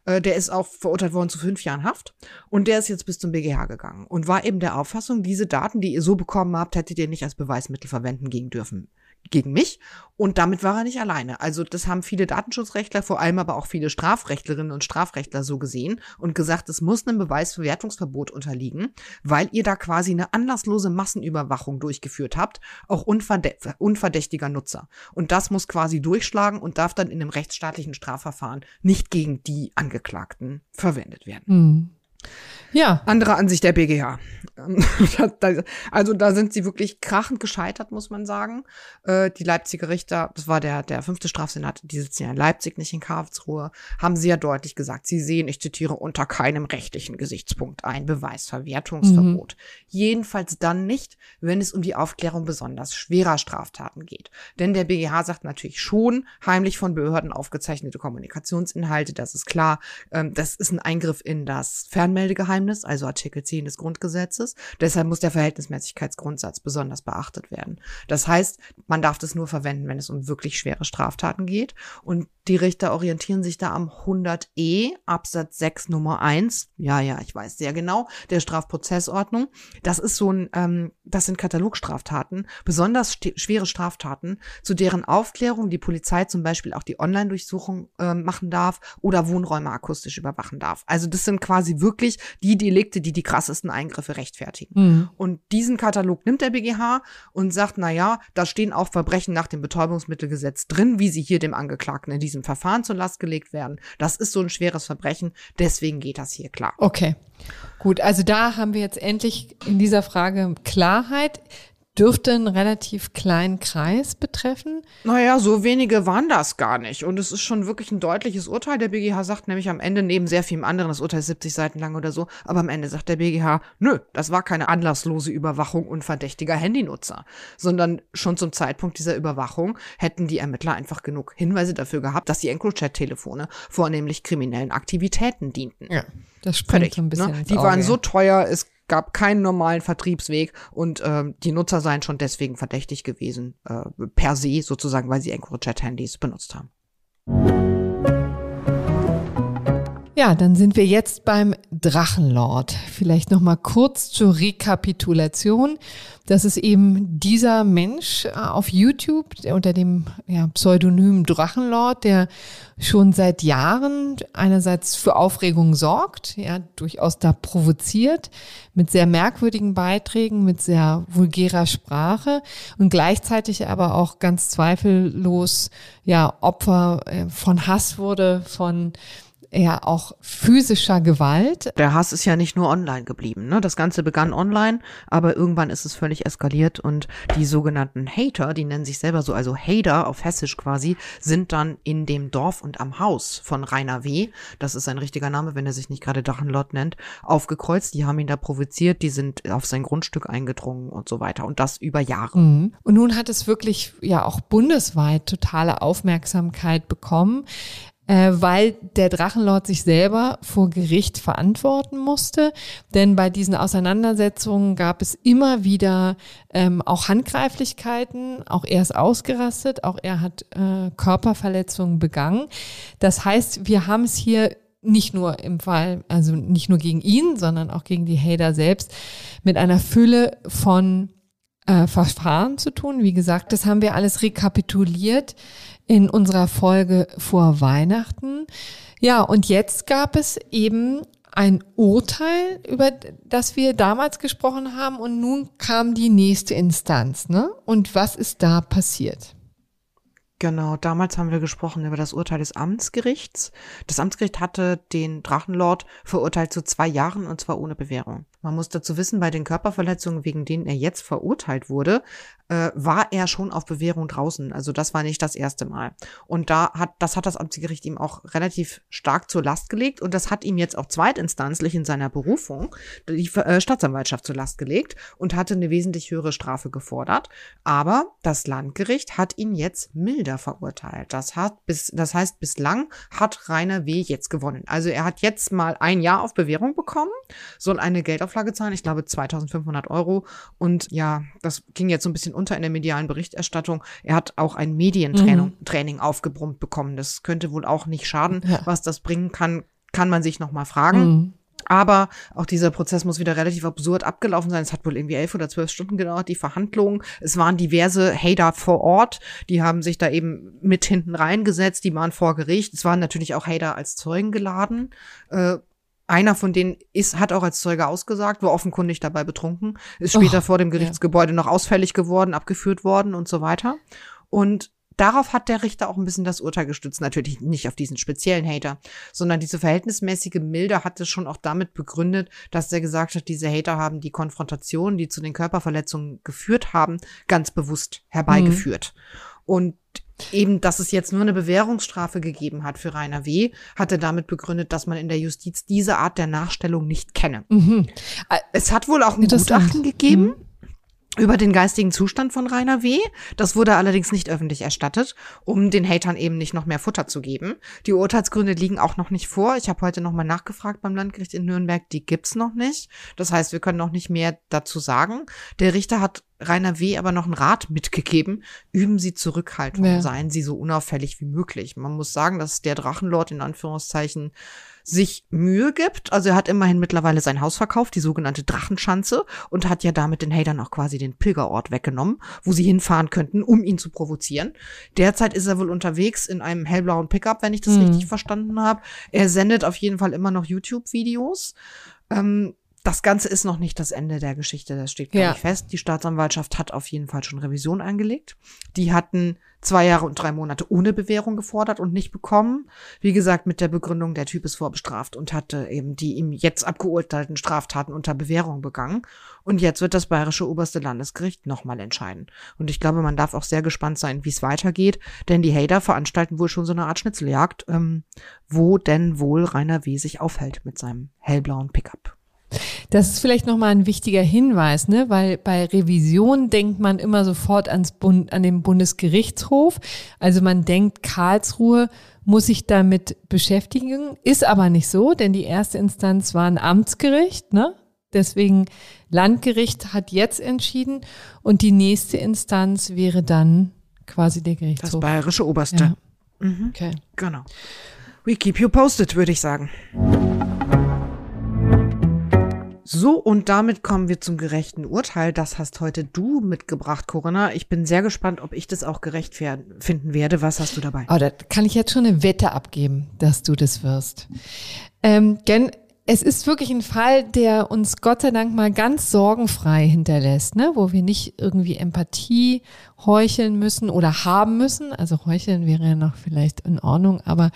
Äh, der ist auch verurteilt worden zu fünf Jahren Haft und der ist jetzt bis zum BGH gegangen und war eben der Auffassung, diese Daten, die ihr so bekommen habt, hättet ihr nicht als Beweismittel verwenden gegen dürfen gegen mich. Und damit war er nicht alleine. Also das haben viele Datenschutzrechtler, vor allem aber auch viele Strafrechtlerinnen und Strafrechtler so gesehen und gesagt, es muss einem Beweisverwertungsverbot unterliegen, weil ihr da quasi eine anlasslose Massenüberwachung durchgeführt habt, auch unverdächtiger Nutzer. Und das muss quasi durchschlagen und darf dann in einem rechtsstaatlichen Strafverfahren nicht gegen die Angeklagten verwendet werden. Mhm. Ja. Andere Ansicht der BGH. also da sind sie wirklich krachend gescheitert, muss man sagen. Äh, die Leipziger Richter, das war der, der fünfte Strafsenat, die sitzen ja in Leipzig, nicht in Karlsruhe, haben sehr deutlich gesagt, sie sehen, ich zitiere, unter keinem rechtlichen Gesichtspunkt ein Beweisverwertungsverbot. Mhm. Jedenfalls dann nicht, wenn es um die Aufklärung besonders schwerer Straftaten geht. Denn der BGH sagt natürlich schon, heimlich von Behörden aufgezeichnete Kommunikationsinhalte, das ist klar, ähm, das ist ein Eingriff in das Fernmeldegeheimnis, also Artikel 10 des Grundgesetzes. Deshalb muss der Verhältnismäßigkeitsgrundsatz besonders beachtet werden. Das heißt, man darf das nur verwenden, wenn es um wirklich schwere Straftaten geht. Und die Richter orientieren sich da am 100e Absatz 6 Nummer 1. Ja, ja, ich weiß sehr genau, der Strafprozessordnung. Das ist so ein, ähm, das sind Katalogstraftaten, besonders schwere Straftaten, zu deren Aufklärung die Polizei zum Beispiel auch die Online-Durchsuchung äh, machen darf oder Wohnräume akustisch überwachen darf. Also das sind quasi wirklich die Delikte, die die krassesten Eingriffe rechtfertigen. Mhm. Und diesen Katalog nimmt der BGH und sagt, na ja, da stehen auch Verbrechen nach dem Betäubungsmittelgesetz drin, wie sie hier dem Angeklagten in diesem Verfahren zur Last gelegt werden. Das ist so ein schweres Verbrechen, deswegen geht das hier klar. Okay. Gut, also da haben wir jetzt endlich in dieser Frage Klarheit dürfte einen relativ kleinen Kreis betreffen. Naja, so wenige waren das gar nicht. Und es ist schon wirklich ein deutliches Urteil. Der BGH sagt nämlich am Ende, neben sehr vielem anderen, das Urteil ist 70 Seiten lang oder so, aber am Ende sagt der BGH, nö, das war keine anlasslose Überwachung unverdächtiger Handynutzer, sondern schon zum Zeitpunkt dieser Überwachung hätten die Ermittler einfach genug Hinweise dafür gehabt, dass die EncroChat-Telefone vornehmlich kriminellen Aktivitäten dienten. Ja. Das springt so ein bisschen. Ne? Die waren so teuer, es gab keinen normalen Vertriebsweg und ähm, die Nutzer seien schon deswegen verdächtig gewesen, äh, per se sozusagen, weil sie EncroChat-Handys benutzt haben. Ja, dann sind wir jetzt beim Drachenlord. Vielleicht noch mal kurz zur Rekapitulation. Das ist eben dieser Mensch äh, auf YouTube unter dem ja, Pseudonym Drachenlord, der schon seit Jahren einerseits für Aufregung sorgt, ja, durchaus da provoziert, mit sehr merkwürdigen Beiträgen, mit sehr vulgärer Sprache und gleichzeitig aber auch ganz zweifellos ja Opfer äh, von Hass wurde, von ja auch physischer Gewalt. Der Hass ist ja nicht nur online geblieben. Ne? Das Ganze begann online, aber irgendwann ist es völlig eskaliert und die sogenannten Hater, die nennen sich selber so, also Hater auf Hessisch quasi, sind dann in dem Dorf und am Haus von Rainer W., das ist sein richtiger Name, wenn er sich nicht gerade Drachenlord nennt, aufgekreuzt. Die haben ihn da provoziert, die sind auf sein Grundstück eingedrungen und so weiter. Und das über Jahre. Mhm. Und nun hat es wirklich ja auch bundesweit totale Aufmerksamkeit bekommen äh, weil der Drachenlord sich selber vor Gericht verantworten musste. Denn bei diesen Auseinandersetzungen gab es immer wieder ähm, auch Handgreiflichkeiten. Auch er ist ausgerastet, auch er hat äh, Körperverletzungen begangen. Das heißt, wir haben es hier nicht nur im Fall, also nicht nur gegen ihn, sondern auch gegen die Hater selbst mit einer Fülle von äh, Verfahren zu tun. Wie gesagt, das haben wir alles rekapituliert in unserer Folge vor Weihnachten. Ja, und jetzt gab es eben ein Urteil, über das wir damals gesprochen haben und nun kam die nächste Instanz, ne? Und was ist da passiert? Genau, damals haben wir gesprochen über das Urteil des Amtsgerichts. Das Amtsgericht hatte den Drachenlord verurteilt zu zwei Jahren und zwar ohne Bewährung. Man muss dazu wissen, bei den Körperverletzungen, wegen denen er jetzt verurteilt wurde, äh, war er schon auf Bewährung draußen. Also das war nicht das erste Mal. Und da hat, das hat das Amtsgericht ihm auch relativ stark zur Last gelegt und das hat ihm jetzt auch zweitinstanzlich in seiner Berufung die äh, Staatsanwaltschaft zur Last gelegt und hatte eine wesentlich höhere Strafe gefordert. Aber das Landgericht hat ihn jetzt milder verurteilt. Das hat bis, das heißt, bislang hat Rainer W. jetzt gewonnen. Also er hat jetzt mal ein Jahr auf Bewährung bekommen, soll eine Geldauflage zahlen, ich glaube 2500 Euro. Und ja, das ging jetzt so ein bisschen unter in der medialen Berichterstattung. Er hat auch ein Medientraining mhm. Training aufgebrummt bekommen. Das könnte wohl auch nicht schaden. Ja. Was das bringen kann, kann man sich noch mal fragen. Mhm. Aber auch dieser Prozess muss wieder relativ absurd abgelaufen sein. Es hat wohl irgendwie elf oder zwölf Stunden gedauert, die Verhandlungen. Es waren diverse Hater vor Ort, die haben sich da eben mit hinten reingesetzt, die waren vor Gericht. Es waren natürlich auch Hater als Zeugen geladen. Äh, einer von denen ist, hat auch als Zeuge ausgesagt, war offenkundig dabei betrunken, ist später oh, vor dem Gerichtsgebäude ja. noch ausfällig geworden, abgeführt worden und so weiter. Und darauf hat der Richter auch ein bisschen das Urteil gestützt. Natürlich nicht auf diesen speziellen Hater, sondern diese verhältnismäßige Milde hat es schon auch damit begründet, dass er gesagt hat, diese Hater haben die Konfrontation, die zu den Körperverletzungen geführt haben, ganz bewusst herbeigeführt. Mhm. Und eben, dass es jetzt nur eine Bewährungsstrafe gegeben hat für Rainer W., hat er damit begründet, dass man in der Justiz diese Art der Nachstellung nicht kenne. Mhm. Es hat wohl auch ein Gutachten gegeben. Mhm über den geistigen Zustand von Rainer W. Das wurde allerdings nicht öffentlich erstattet, um den Hatern eben nicht noch mehr Futter zu geben. Die Urteilsgründe liegen auch noch nicht vor. Ich habe heute nochmal nachgefragt beim Landgericht in Nürnberg. Die gibt's noch nicht. Das heißt, wir können noch nicht mehr dazu sagen. Der Richter hat Rainer W. aber noch einen Rat mitgegeben. Üben Sie Zurückhaltung. Ja. Seien Sie so unauffällig wie möglich. Man muss sagen, dass der Drachenlord in Anführungszeichen sich Mühe gibt. Also er hat immerhin mittlerweile sein Haus verkauft, die sogenannte Drachenschanze, und hat ja damit den Hatern auch quasi den Pilgerort weggenommen, wo sie hinfahren könnten, um ihn zu provozieren. Derzeit ist er wohl unterwegs in einem hellblauen Pickup, wenn ich das mhm. richtig verstanden habe. Er sendet auf jeden Fall immer noch YouTube-Videos. Ähm, das Ganze ist noch nicht das Ende der Geschichte, das steht gar ja. nicht fest. Die Staatsanwaltschaft hat auf jeden Fall schon Revision eingelegt. Die hatten zwei Jahre und drei Monate ohne Bewährung gefordert und nicht bekommen. Wie gesagt, mit der Begründung, der Typ ist vorbestraft und hatte eben die ihm jetzt abgeurteilten Straftaten unter Bewährung begangen. Und jetzt wird das bayerische oberste Landesgericht nochmal entscheiden. Und ich glaube, man darf auch sehr gespannt sein, wie es weitergeht, denn die Hater veranstalten wohl schon so eine Art Schnitzeljagd, ähm, wo denn wohl Rainer W. sich aufhält mit seinem hellblauen Pickup. Das ist vielleicht nochmal ein wichtiger Hinweis, ne? weil bei Revision denkt man immer sofort ans Bund, an den Bundesgerichtshof. Also man denkt, Karlsruhe muss sich damit beschäftigen, ist aber nicht so, denn die erste Instanz war ein Amtsgericht. Ne? Deswegen Landgericht hat jetzt entschieden und die nächste Instanz wäre dann quasi der Gerichtshof. Das bayerische Oberste. Ja. Mhm. Okay. Genau. We keep you posted, würde ich sagen. So, und damit kommen wir zum gerechten Urteil. Das hast heute du mitgebracht, Corinna. Ich bin sehr gespannt, ob ich das auch gerecht finden werde. Was hast du dabei? Oh, da kann ich jetzt schon eine Wette abgeben, dass du das wirst. Ähm, denn es ist wirklich ein Fall, der uns Gott sei Dank mal ganz sorgenfrei hinterlässt, ne? wo wir nicht irgendwie Empathie heucheln müssen oder haben müssen. Also heucheln wäre ja noch vielleicht in Ordnung, aber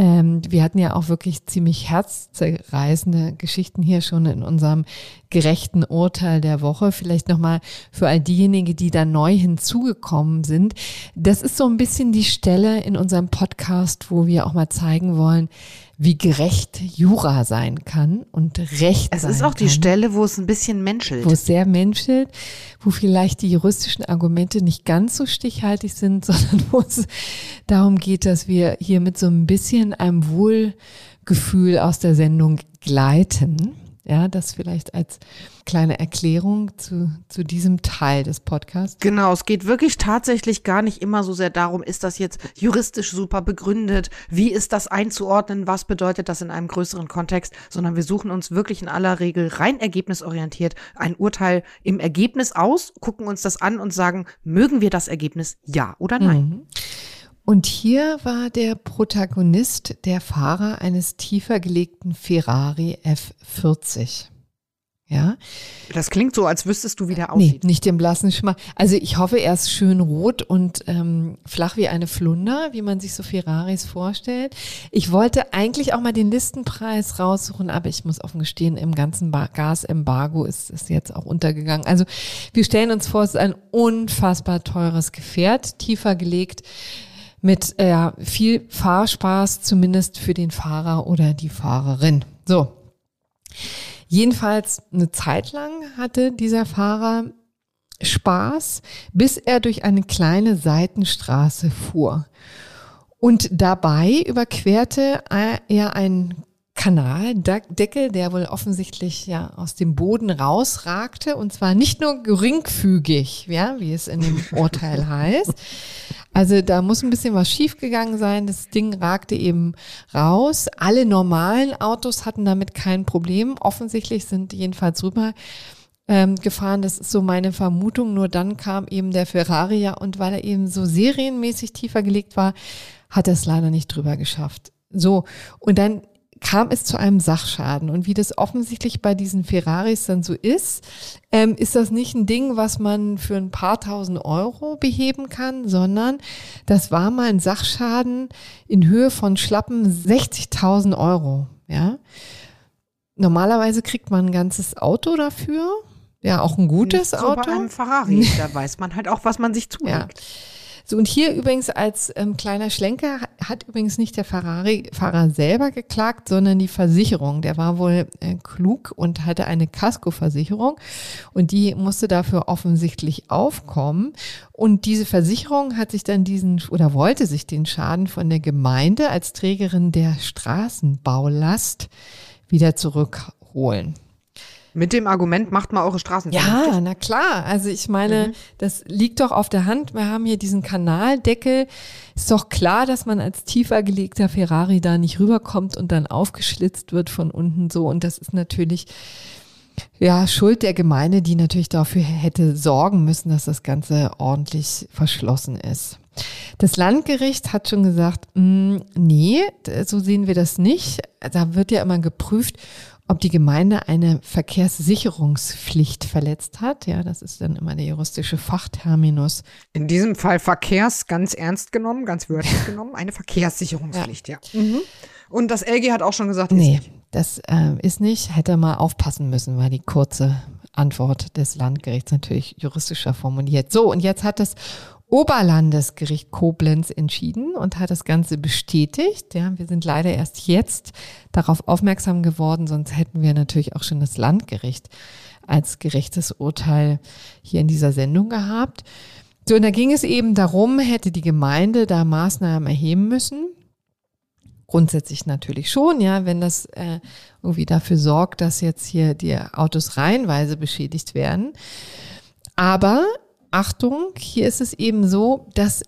ähm, wir hatten ja auch wirklich ziemlich herzzerreißende Geschichten hier schon in unserem gerechten Urteil der Woche. Vielleicht nochmal für all diejenigen, die da neu hinzugekommen sind. Das ist so ein bisschen die Stelle in unserem Podcast, wo wir auch mal zeigen wollen, wie gerecht Jura sein kann und Recht Es ist auch die kann, Stelle, wo es ein bisschen menschelt. wo es sehr menschelt, wo vielleicht die juristischen Argumente nicht ganz so stichhaltig sind, sondern wo es darum geht, dass wir hier mit so ein bisschen einem Wohlgefühl aus der Sendung gleiten. Ja, das vielleicht als kleine Erklärung zu, zu diesem Teil des Podcasts. Genau, es geht wirklich tatsächlich gar nicht immer so sehr darum, ist das jetzt juristisch super begründet, wie ist das einzuordnen, was bedeutet das in einem größeren Kontext, sondern wir suchen uns wirklich in aller Regel rein ergebnisorientiert ein Urteil im Ergebnis aus, gucken uns das an und sagen, mögen wir das Ergebnis ja oder nein. Mhm. Und hier war der Protagonist der Fahrer eines tiefer gelegten Ferrari F40. Ja, Das klingt so, als wüsstest du, wie der nee, aussieht. nicht den blassen Schimmer. Also ich hoffe, er ist schön rot und ähm, flach wie eine Flunder, wie man sich so Ferraris vorstellt. Ich wollte eigentlich auch mal den Listenpreis raussuchen, aber ich muss offen gestehen, im ganzen Ba- Gasembargo ist es jetzt auch untergegangen. Also wir stellen uns vor, es ist ein unfassbar teures Gefährt, tiefer gelegt mit äh, viel Fahrspaß, zumindest für den Fahrer oder die Fahrerin. So. Jedenfalls eine Zeit lang hatte dieser Fahrer Spaß, bis er durch eine kleine Seitenstraße fuhr. Und dabei überquerte er einen Kanaldeckel, der wohl offensichtlich ja aus dem Boden rausragte und zwar nicht nur geringfügig, ja, wie es in dem Urteil heißt. Also da muss ein bisschen was schiefgegangen sein. Das Ding ragte eben raus. Alle normalen Autos hatten damit kein Problem. Offensichtlich sind jedenfalls rüber ähm, gefahren. Das ist so meine Vermutung. Nur dann kam eben der Ferrari ja und weil er eben so serienmäßig tiefer gelegt war, hat er es leider nicht drüber geschafft. So, und dann kam es zu einem Sachschaden. Und wie das offensichtlich bei diesen Ferraris dann so ist, ähm, ist das nicht ein Ding, was man für ein paar tausend Euro beheben kann, sondern das war mal ein Sachschaden in Höhe von schlappen 60.000 Euro. Ja. Normalerweise kriegt man ein ganzes Auto dafür. Ja, auch ein gutes so Auto. bei einem Ferrari, da weiß man halt auch, was man sich Ja. So, und hier übrigens als ähm, kleiner Schlenker hat- übrigens nicht der Ferrari-Fahrer selber geklagt, sondern die Versicherung. Der war wohl äh, klug und hatte eine Kaskoversicherung und die musste dafür offensichtlich aufkommen. Und diese Versicherung hat sich dann diesen oder wollte sich den Schaden von der Gemeinde als Trägerin der Straßenbaulast wieder zurückholen. Mit dem Argument, macht mal eure Straßen. Ja, na klar. Also ich meine, Mhm. das liegt doch auf der Hand. Wir haben hier diesen Kanaldeckel. Ist doch klar, dass man als tiefer gelegter Ferrari da nicht rüberkommt und dann aufgeschlitzt wird von unten so. Und das ist natürlich ja Schuld der Gemeinde, die natürlich dafür hätte sorgen müssen, dass das Ganze ordentlich verschlossen ist. Das Landgericht hat schon gesagt, mh, nee, d- so sehen wir das nicht. Da wird ja immer geprüft, ob die Gemeinde eine Verkehrssicherungspflicht verletzt hat. Ja, das ist dann immer der juristische Fachterminus. In diesem Fall Verkehrs ganz ernst genommen, ganz wörtlich genommen, eine Verkehrssicherungspflicht, ja. Mhm. Und das LG hat auch schon gesagt, Nee, nicht. das äh, ist nicht. Hätte mal aufpassen müssen, war die kurze Antwort des Landgerichts natürlich juristischer formuliert. So, und jetzt hat das Oberlandesgericht Koblenz entschieden und hat das Ganze bestätigt. Ja, wir sind leider erst jetzt darauf aufmerksam geworden, sonst hätten wir natürlich auch schon das Landgericht als gerechtes Urteil hier in dieser Sendung gehabt. So, und da ging es eben darum, hätte die Gemeinde da Maßnahmen erheben müssen. Grundsätzlich natürlich schon, ja, wenn das äh, irgendwie dafür sorgt, dass jetzt hier die Autos reihenweise beschädigt werden. Aber Achtung, hier ist es eben so, dass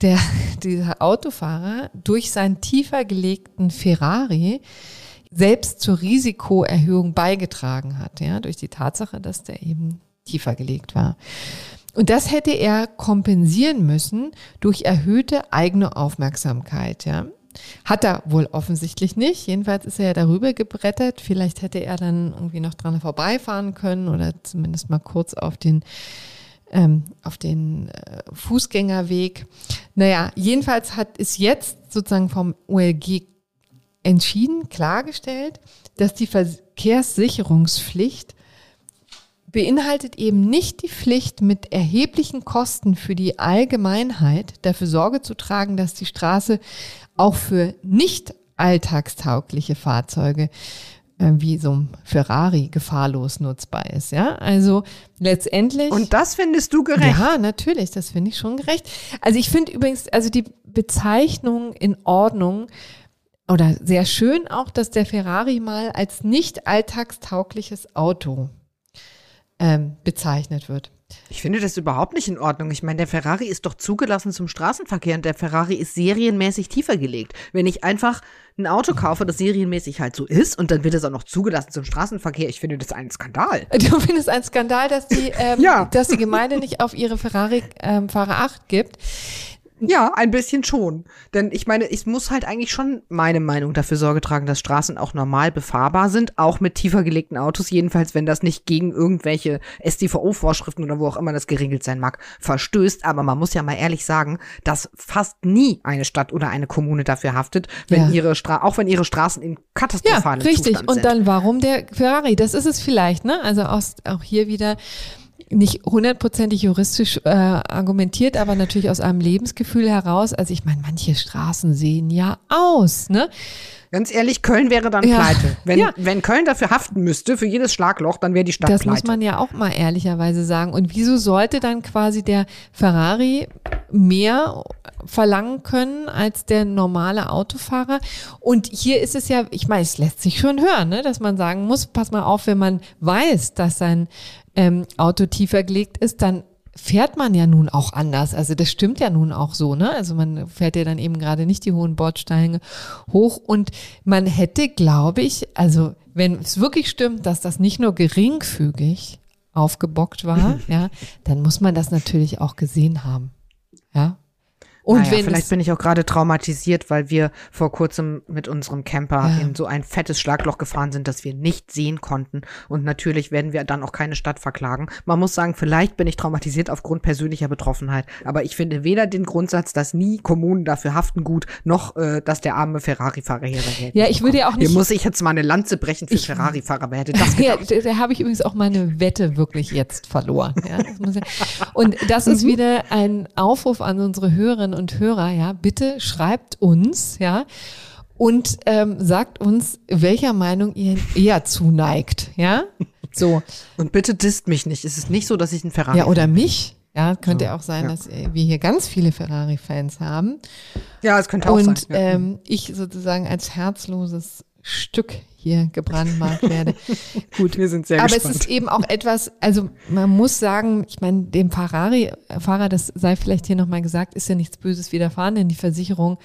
der, dieser Autofahrer durch seinen tiefer gelegten Ferrari selbst zur Risikoerhöhung beigetragen hat, ja, durch die Tatsache, dass der eben tiefer gelegt war. Und das hätte er kompensieren müssen durch erhöhte eigene Aufmerksamkeit, ja. Hat er wohl offensichtlich nicht. Jedenfalls ist er ja darüber gebrettert. Vielleicht hätte er dann irgendwie noch dran vorbeifahren können oder zumindest mal kurz auf den ähm, auf den äh, Fußgängerweg. Naja, jedenfalls hat es jetzt sozusagen vom OLG entschieden, klargestellt, dass die Verkehrssicherungspflicht beinhaltet eben nicht die Pflicht, mit erheblichen Kosten für die Allgemeinheit dafür Sorge zu tragen, dass die Straße auch für nicht alltagstaugliche Fahrzeuge wie so ein Ferrari gefahrlos nutzbar ist. Ja, also letztendlich. Und das findest du gerecht? Ja, natürlich, das finde ich schon gerecht. Also ich finde übrigens, also die Bezeichnung in Ordnung oder sehr schön auch, dass der Ferrari mal als nicht alltagstaugliches Auto ähm, bezeichnet wird. Ich finde das überhaupt nicht in Ordnung. Ich meine, der Ferrari ist doch zugelassen zum Straßenverkehr und der Ferrari ist serienmäßig tiefer gelegt. Wenn ich einfach ein Auto kaufe, das serienmäßig halt so ist und dann wird es auch noch zugelassen zum Straßenverkehr, ich finde das ein Skandal. Du findest ein Skandal, dass die, ähm, ja. dass die Gemeinde nicht auf ihre Ferrari-Fahrer ähm, acht gibt. Ja, ein bisschen schon. Denn ich meine, ich muss halt eigentlich schon meine Meinung dafür Sorge tragen, dass Straßen auch normal befahrbar sind, auch mit tiefer gelegten Autos, jedenfalls wenn das nicht gegen irgendwelche StVO-Vorschriften oder wo auch immer das geregelt sein mag, verstößt. Aber man muss ja mal ehrlich sagen, dass fast nie eine Stadt oder eine Kommune dafür haftet, wenn ja. ihre Stra auch wenn ihre Straßen in katastrophalen ja, richtig. Zustand sind. Und dann warum der Ferrari? Das ist es vielleicht, ne? Also aus, auch hier wieder nicht hundertprozentig juristisch äh, argumentiert, aber natürlich aus einem Lebensgefühl heraus. Also ich meine, manche Straßen sehen ja aus, ne? Ganz ehrlich, Köln wäre dann ja. pleite. Wenn, ja. wenn Köln dafür haften müsste, für jedes Schlagloch, dann wäre die Stadt das pleite. Das muss man ja auch mal ehrlicherweise sagen. Und wieso sollte dann quasi der Ferrari mehr verlangen können als der normale Autofahrer? Und hier ist es ja, ich meine, es lässt sich schon hören, ne, dass man sagen muss, pass mal auf, wenn man weiß, dass sein ähm, Auto tiefer gelegt ist, dann fährt man ja nun auch anders. Also das stimmt ja nun auch so, ne? Also man fährt ja dann eben gerade nicht die hohen Bordsteine hoch und man hätte, glaube ich, also wenn es wirklich stimmt, dass das nicht nur geringfügig aufgebockt war, ja, dann muss man das natürlich auch gesehen haben. Ja. Und naja, vielleicht bin ich auch gerade traumatisiert, weil wir vor kurzem mit unserem Camper ja. in so ein fettes Schlagloch gefahren sind, das wir nicht sehen konnten. Und natürlich werden wir dann auch keine Stadt verklagen. Man muss sagen, vielleicht bin ich traumatisiert aufgrund persönlicher Betroffenheit. Aber ich finde weder den Grundsatz, dass nie Kommunen dafür haften gut, noch äh, dass der arme Ferrari-Fahrer hier reagiert. Ja, ich würde ja auch nicht. Hier muss ich jetzt mal eine Lanze brechen für Ferrari-Fahrer. Wer hätte das gedacht? Ja, da, da habe ich übrigens auch meine Wette wirklich jetzt verloren. Ja, das ja. Und das ist mhm. wieder ein Aufruf an unsere Hörerinnen und Hörer, ja, bitte schreibt uns, ja, und ähm, sagt uns, welcher Meinung ihr eher zuneigt, ja. So. Und bitte disst mich nicht. Es ist nicht so, dass ich ein Ferrari. Ja, oder mich. Ja, könnte so, auch sein, ja. dass wir hier ganz viele Ferrari-Fans haben. Ja, es könnte auch und, sein. Und ja. ähm, ich sozusagen als herzloses Stück hier gebrandmarkt werde. Gut, wir sind sehr Aber gespannt. es ist eben auch etwas, also man muss sagen, ich meine, dem Ferrari-Fahrer, das sei vielleicht hier nochmal gesagt, ist ja nichts Böses widerfahren, denn die Versicherung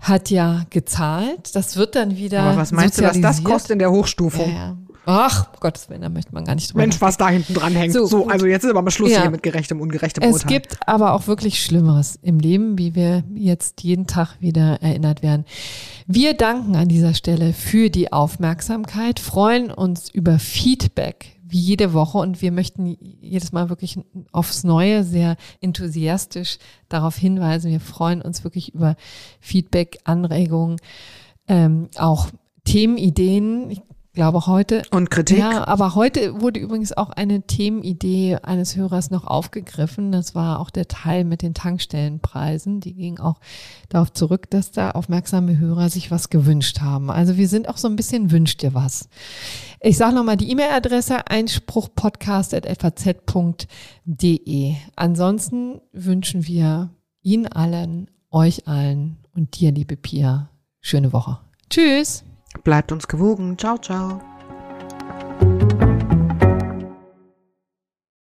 hat ja gezahlt. Das wird dann wieder. Aber was meinst du, was das kostet in der Hochstufung? Ja, ja. Ach, Gottes Willen, da möchte man gar nicht drüber Mensch, was da hinten dran hängt. So, so also jetzt ist aber mal Schluss ja. hier mit gerechtem, ungerechtem Es gibt aber auch wirklich Schlimmeres im Leben, wie wir jetzt jeden Tag wieder erinnert werden. Wir danken an dieser Stelle für die Aufmerksamkeit, freuen uns über Feedback wie jede Woche und wir möchten jedes Mal wirklich aufs Neue sehr enthusiastisch darauf hinweisen. Wir freuen uns wirklich über Feedback, Anregungen, ähm, auch Themenideen. Ich glaube heute. Und Kritik. Ja, aber heute wurde übrigens auch eine Themenidee eines Hörers noch aufgegriffen. Das war auch der Teil mit den Tankstellenpreisen. Die ging auch darauf zurück, dass da aufmerksame Hörer sich was gewünscht haben. Also wir sind auch so ein bisschen wünscht dir was. Ich sage nochmal die E-Mail-Adresse einspruchpodcast.faz.de. Ansonsten wünschen wir Ihnen allen, euch allen und dir, liebe Pia, schöne Woche. Tschüss. Bleibt uns gewogen. Ciao, ciao.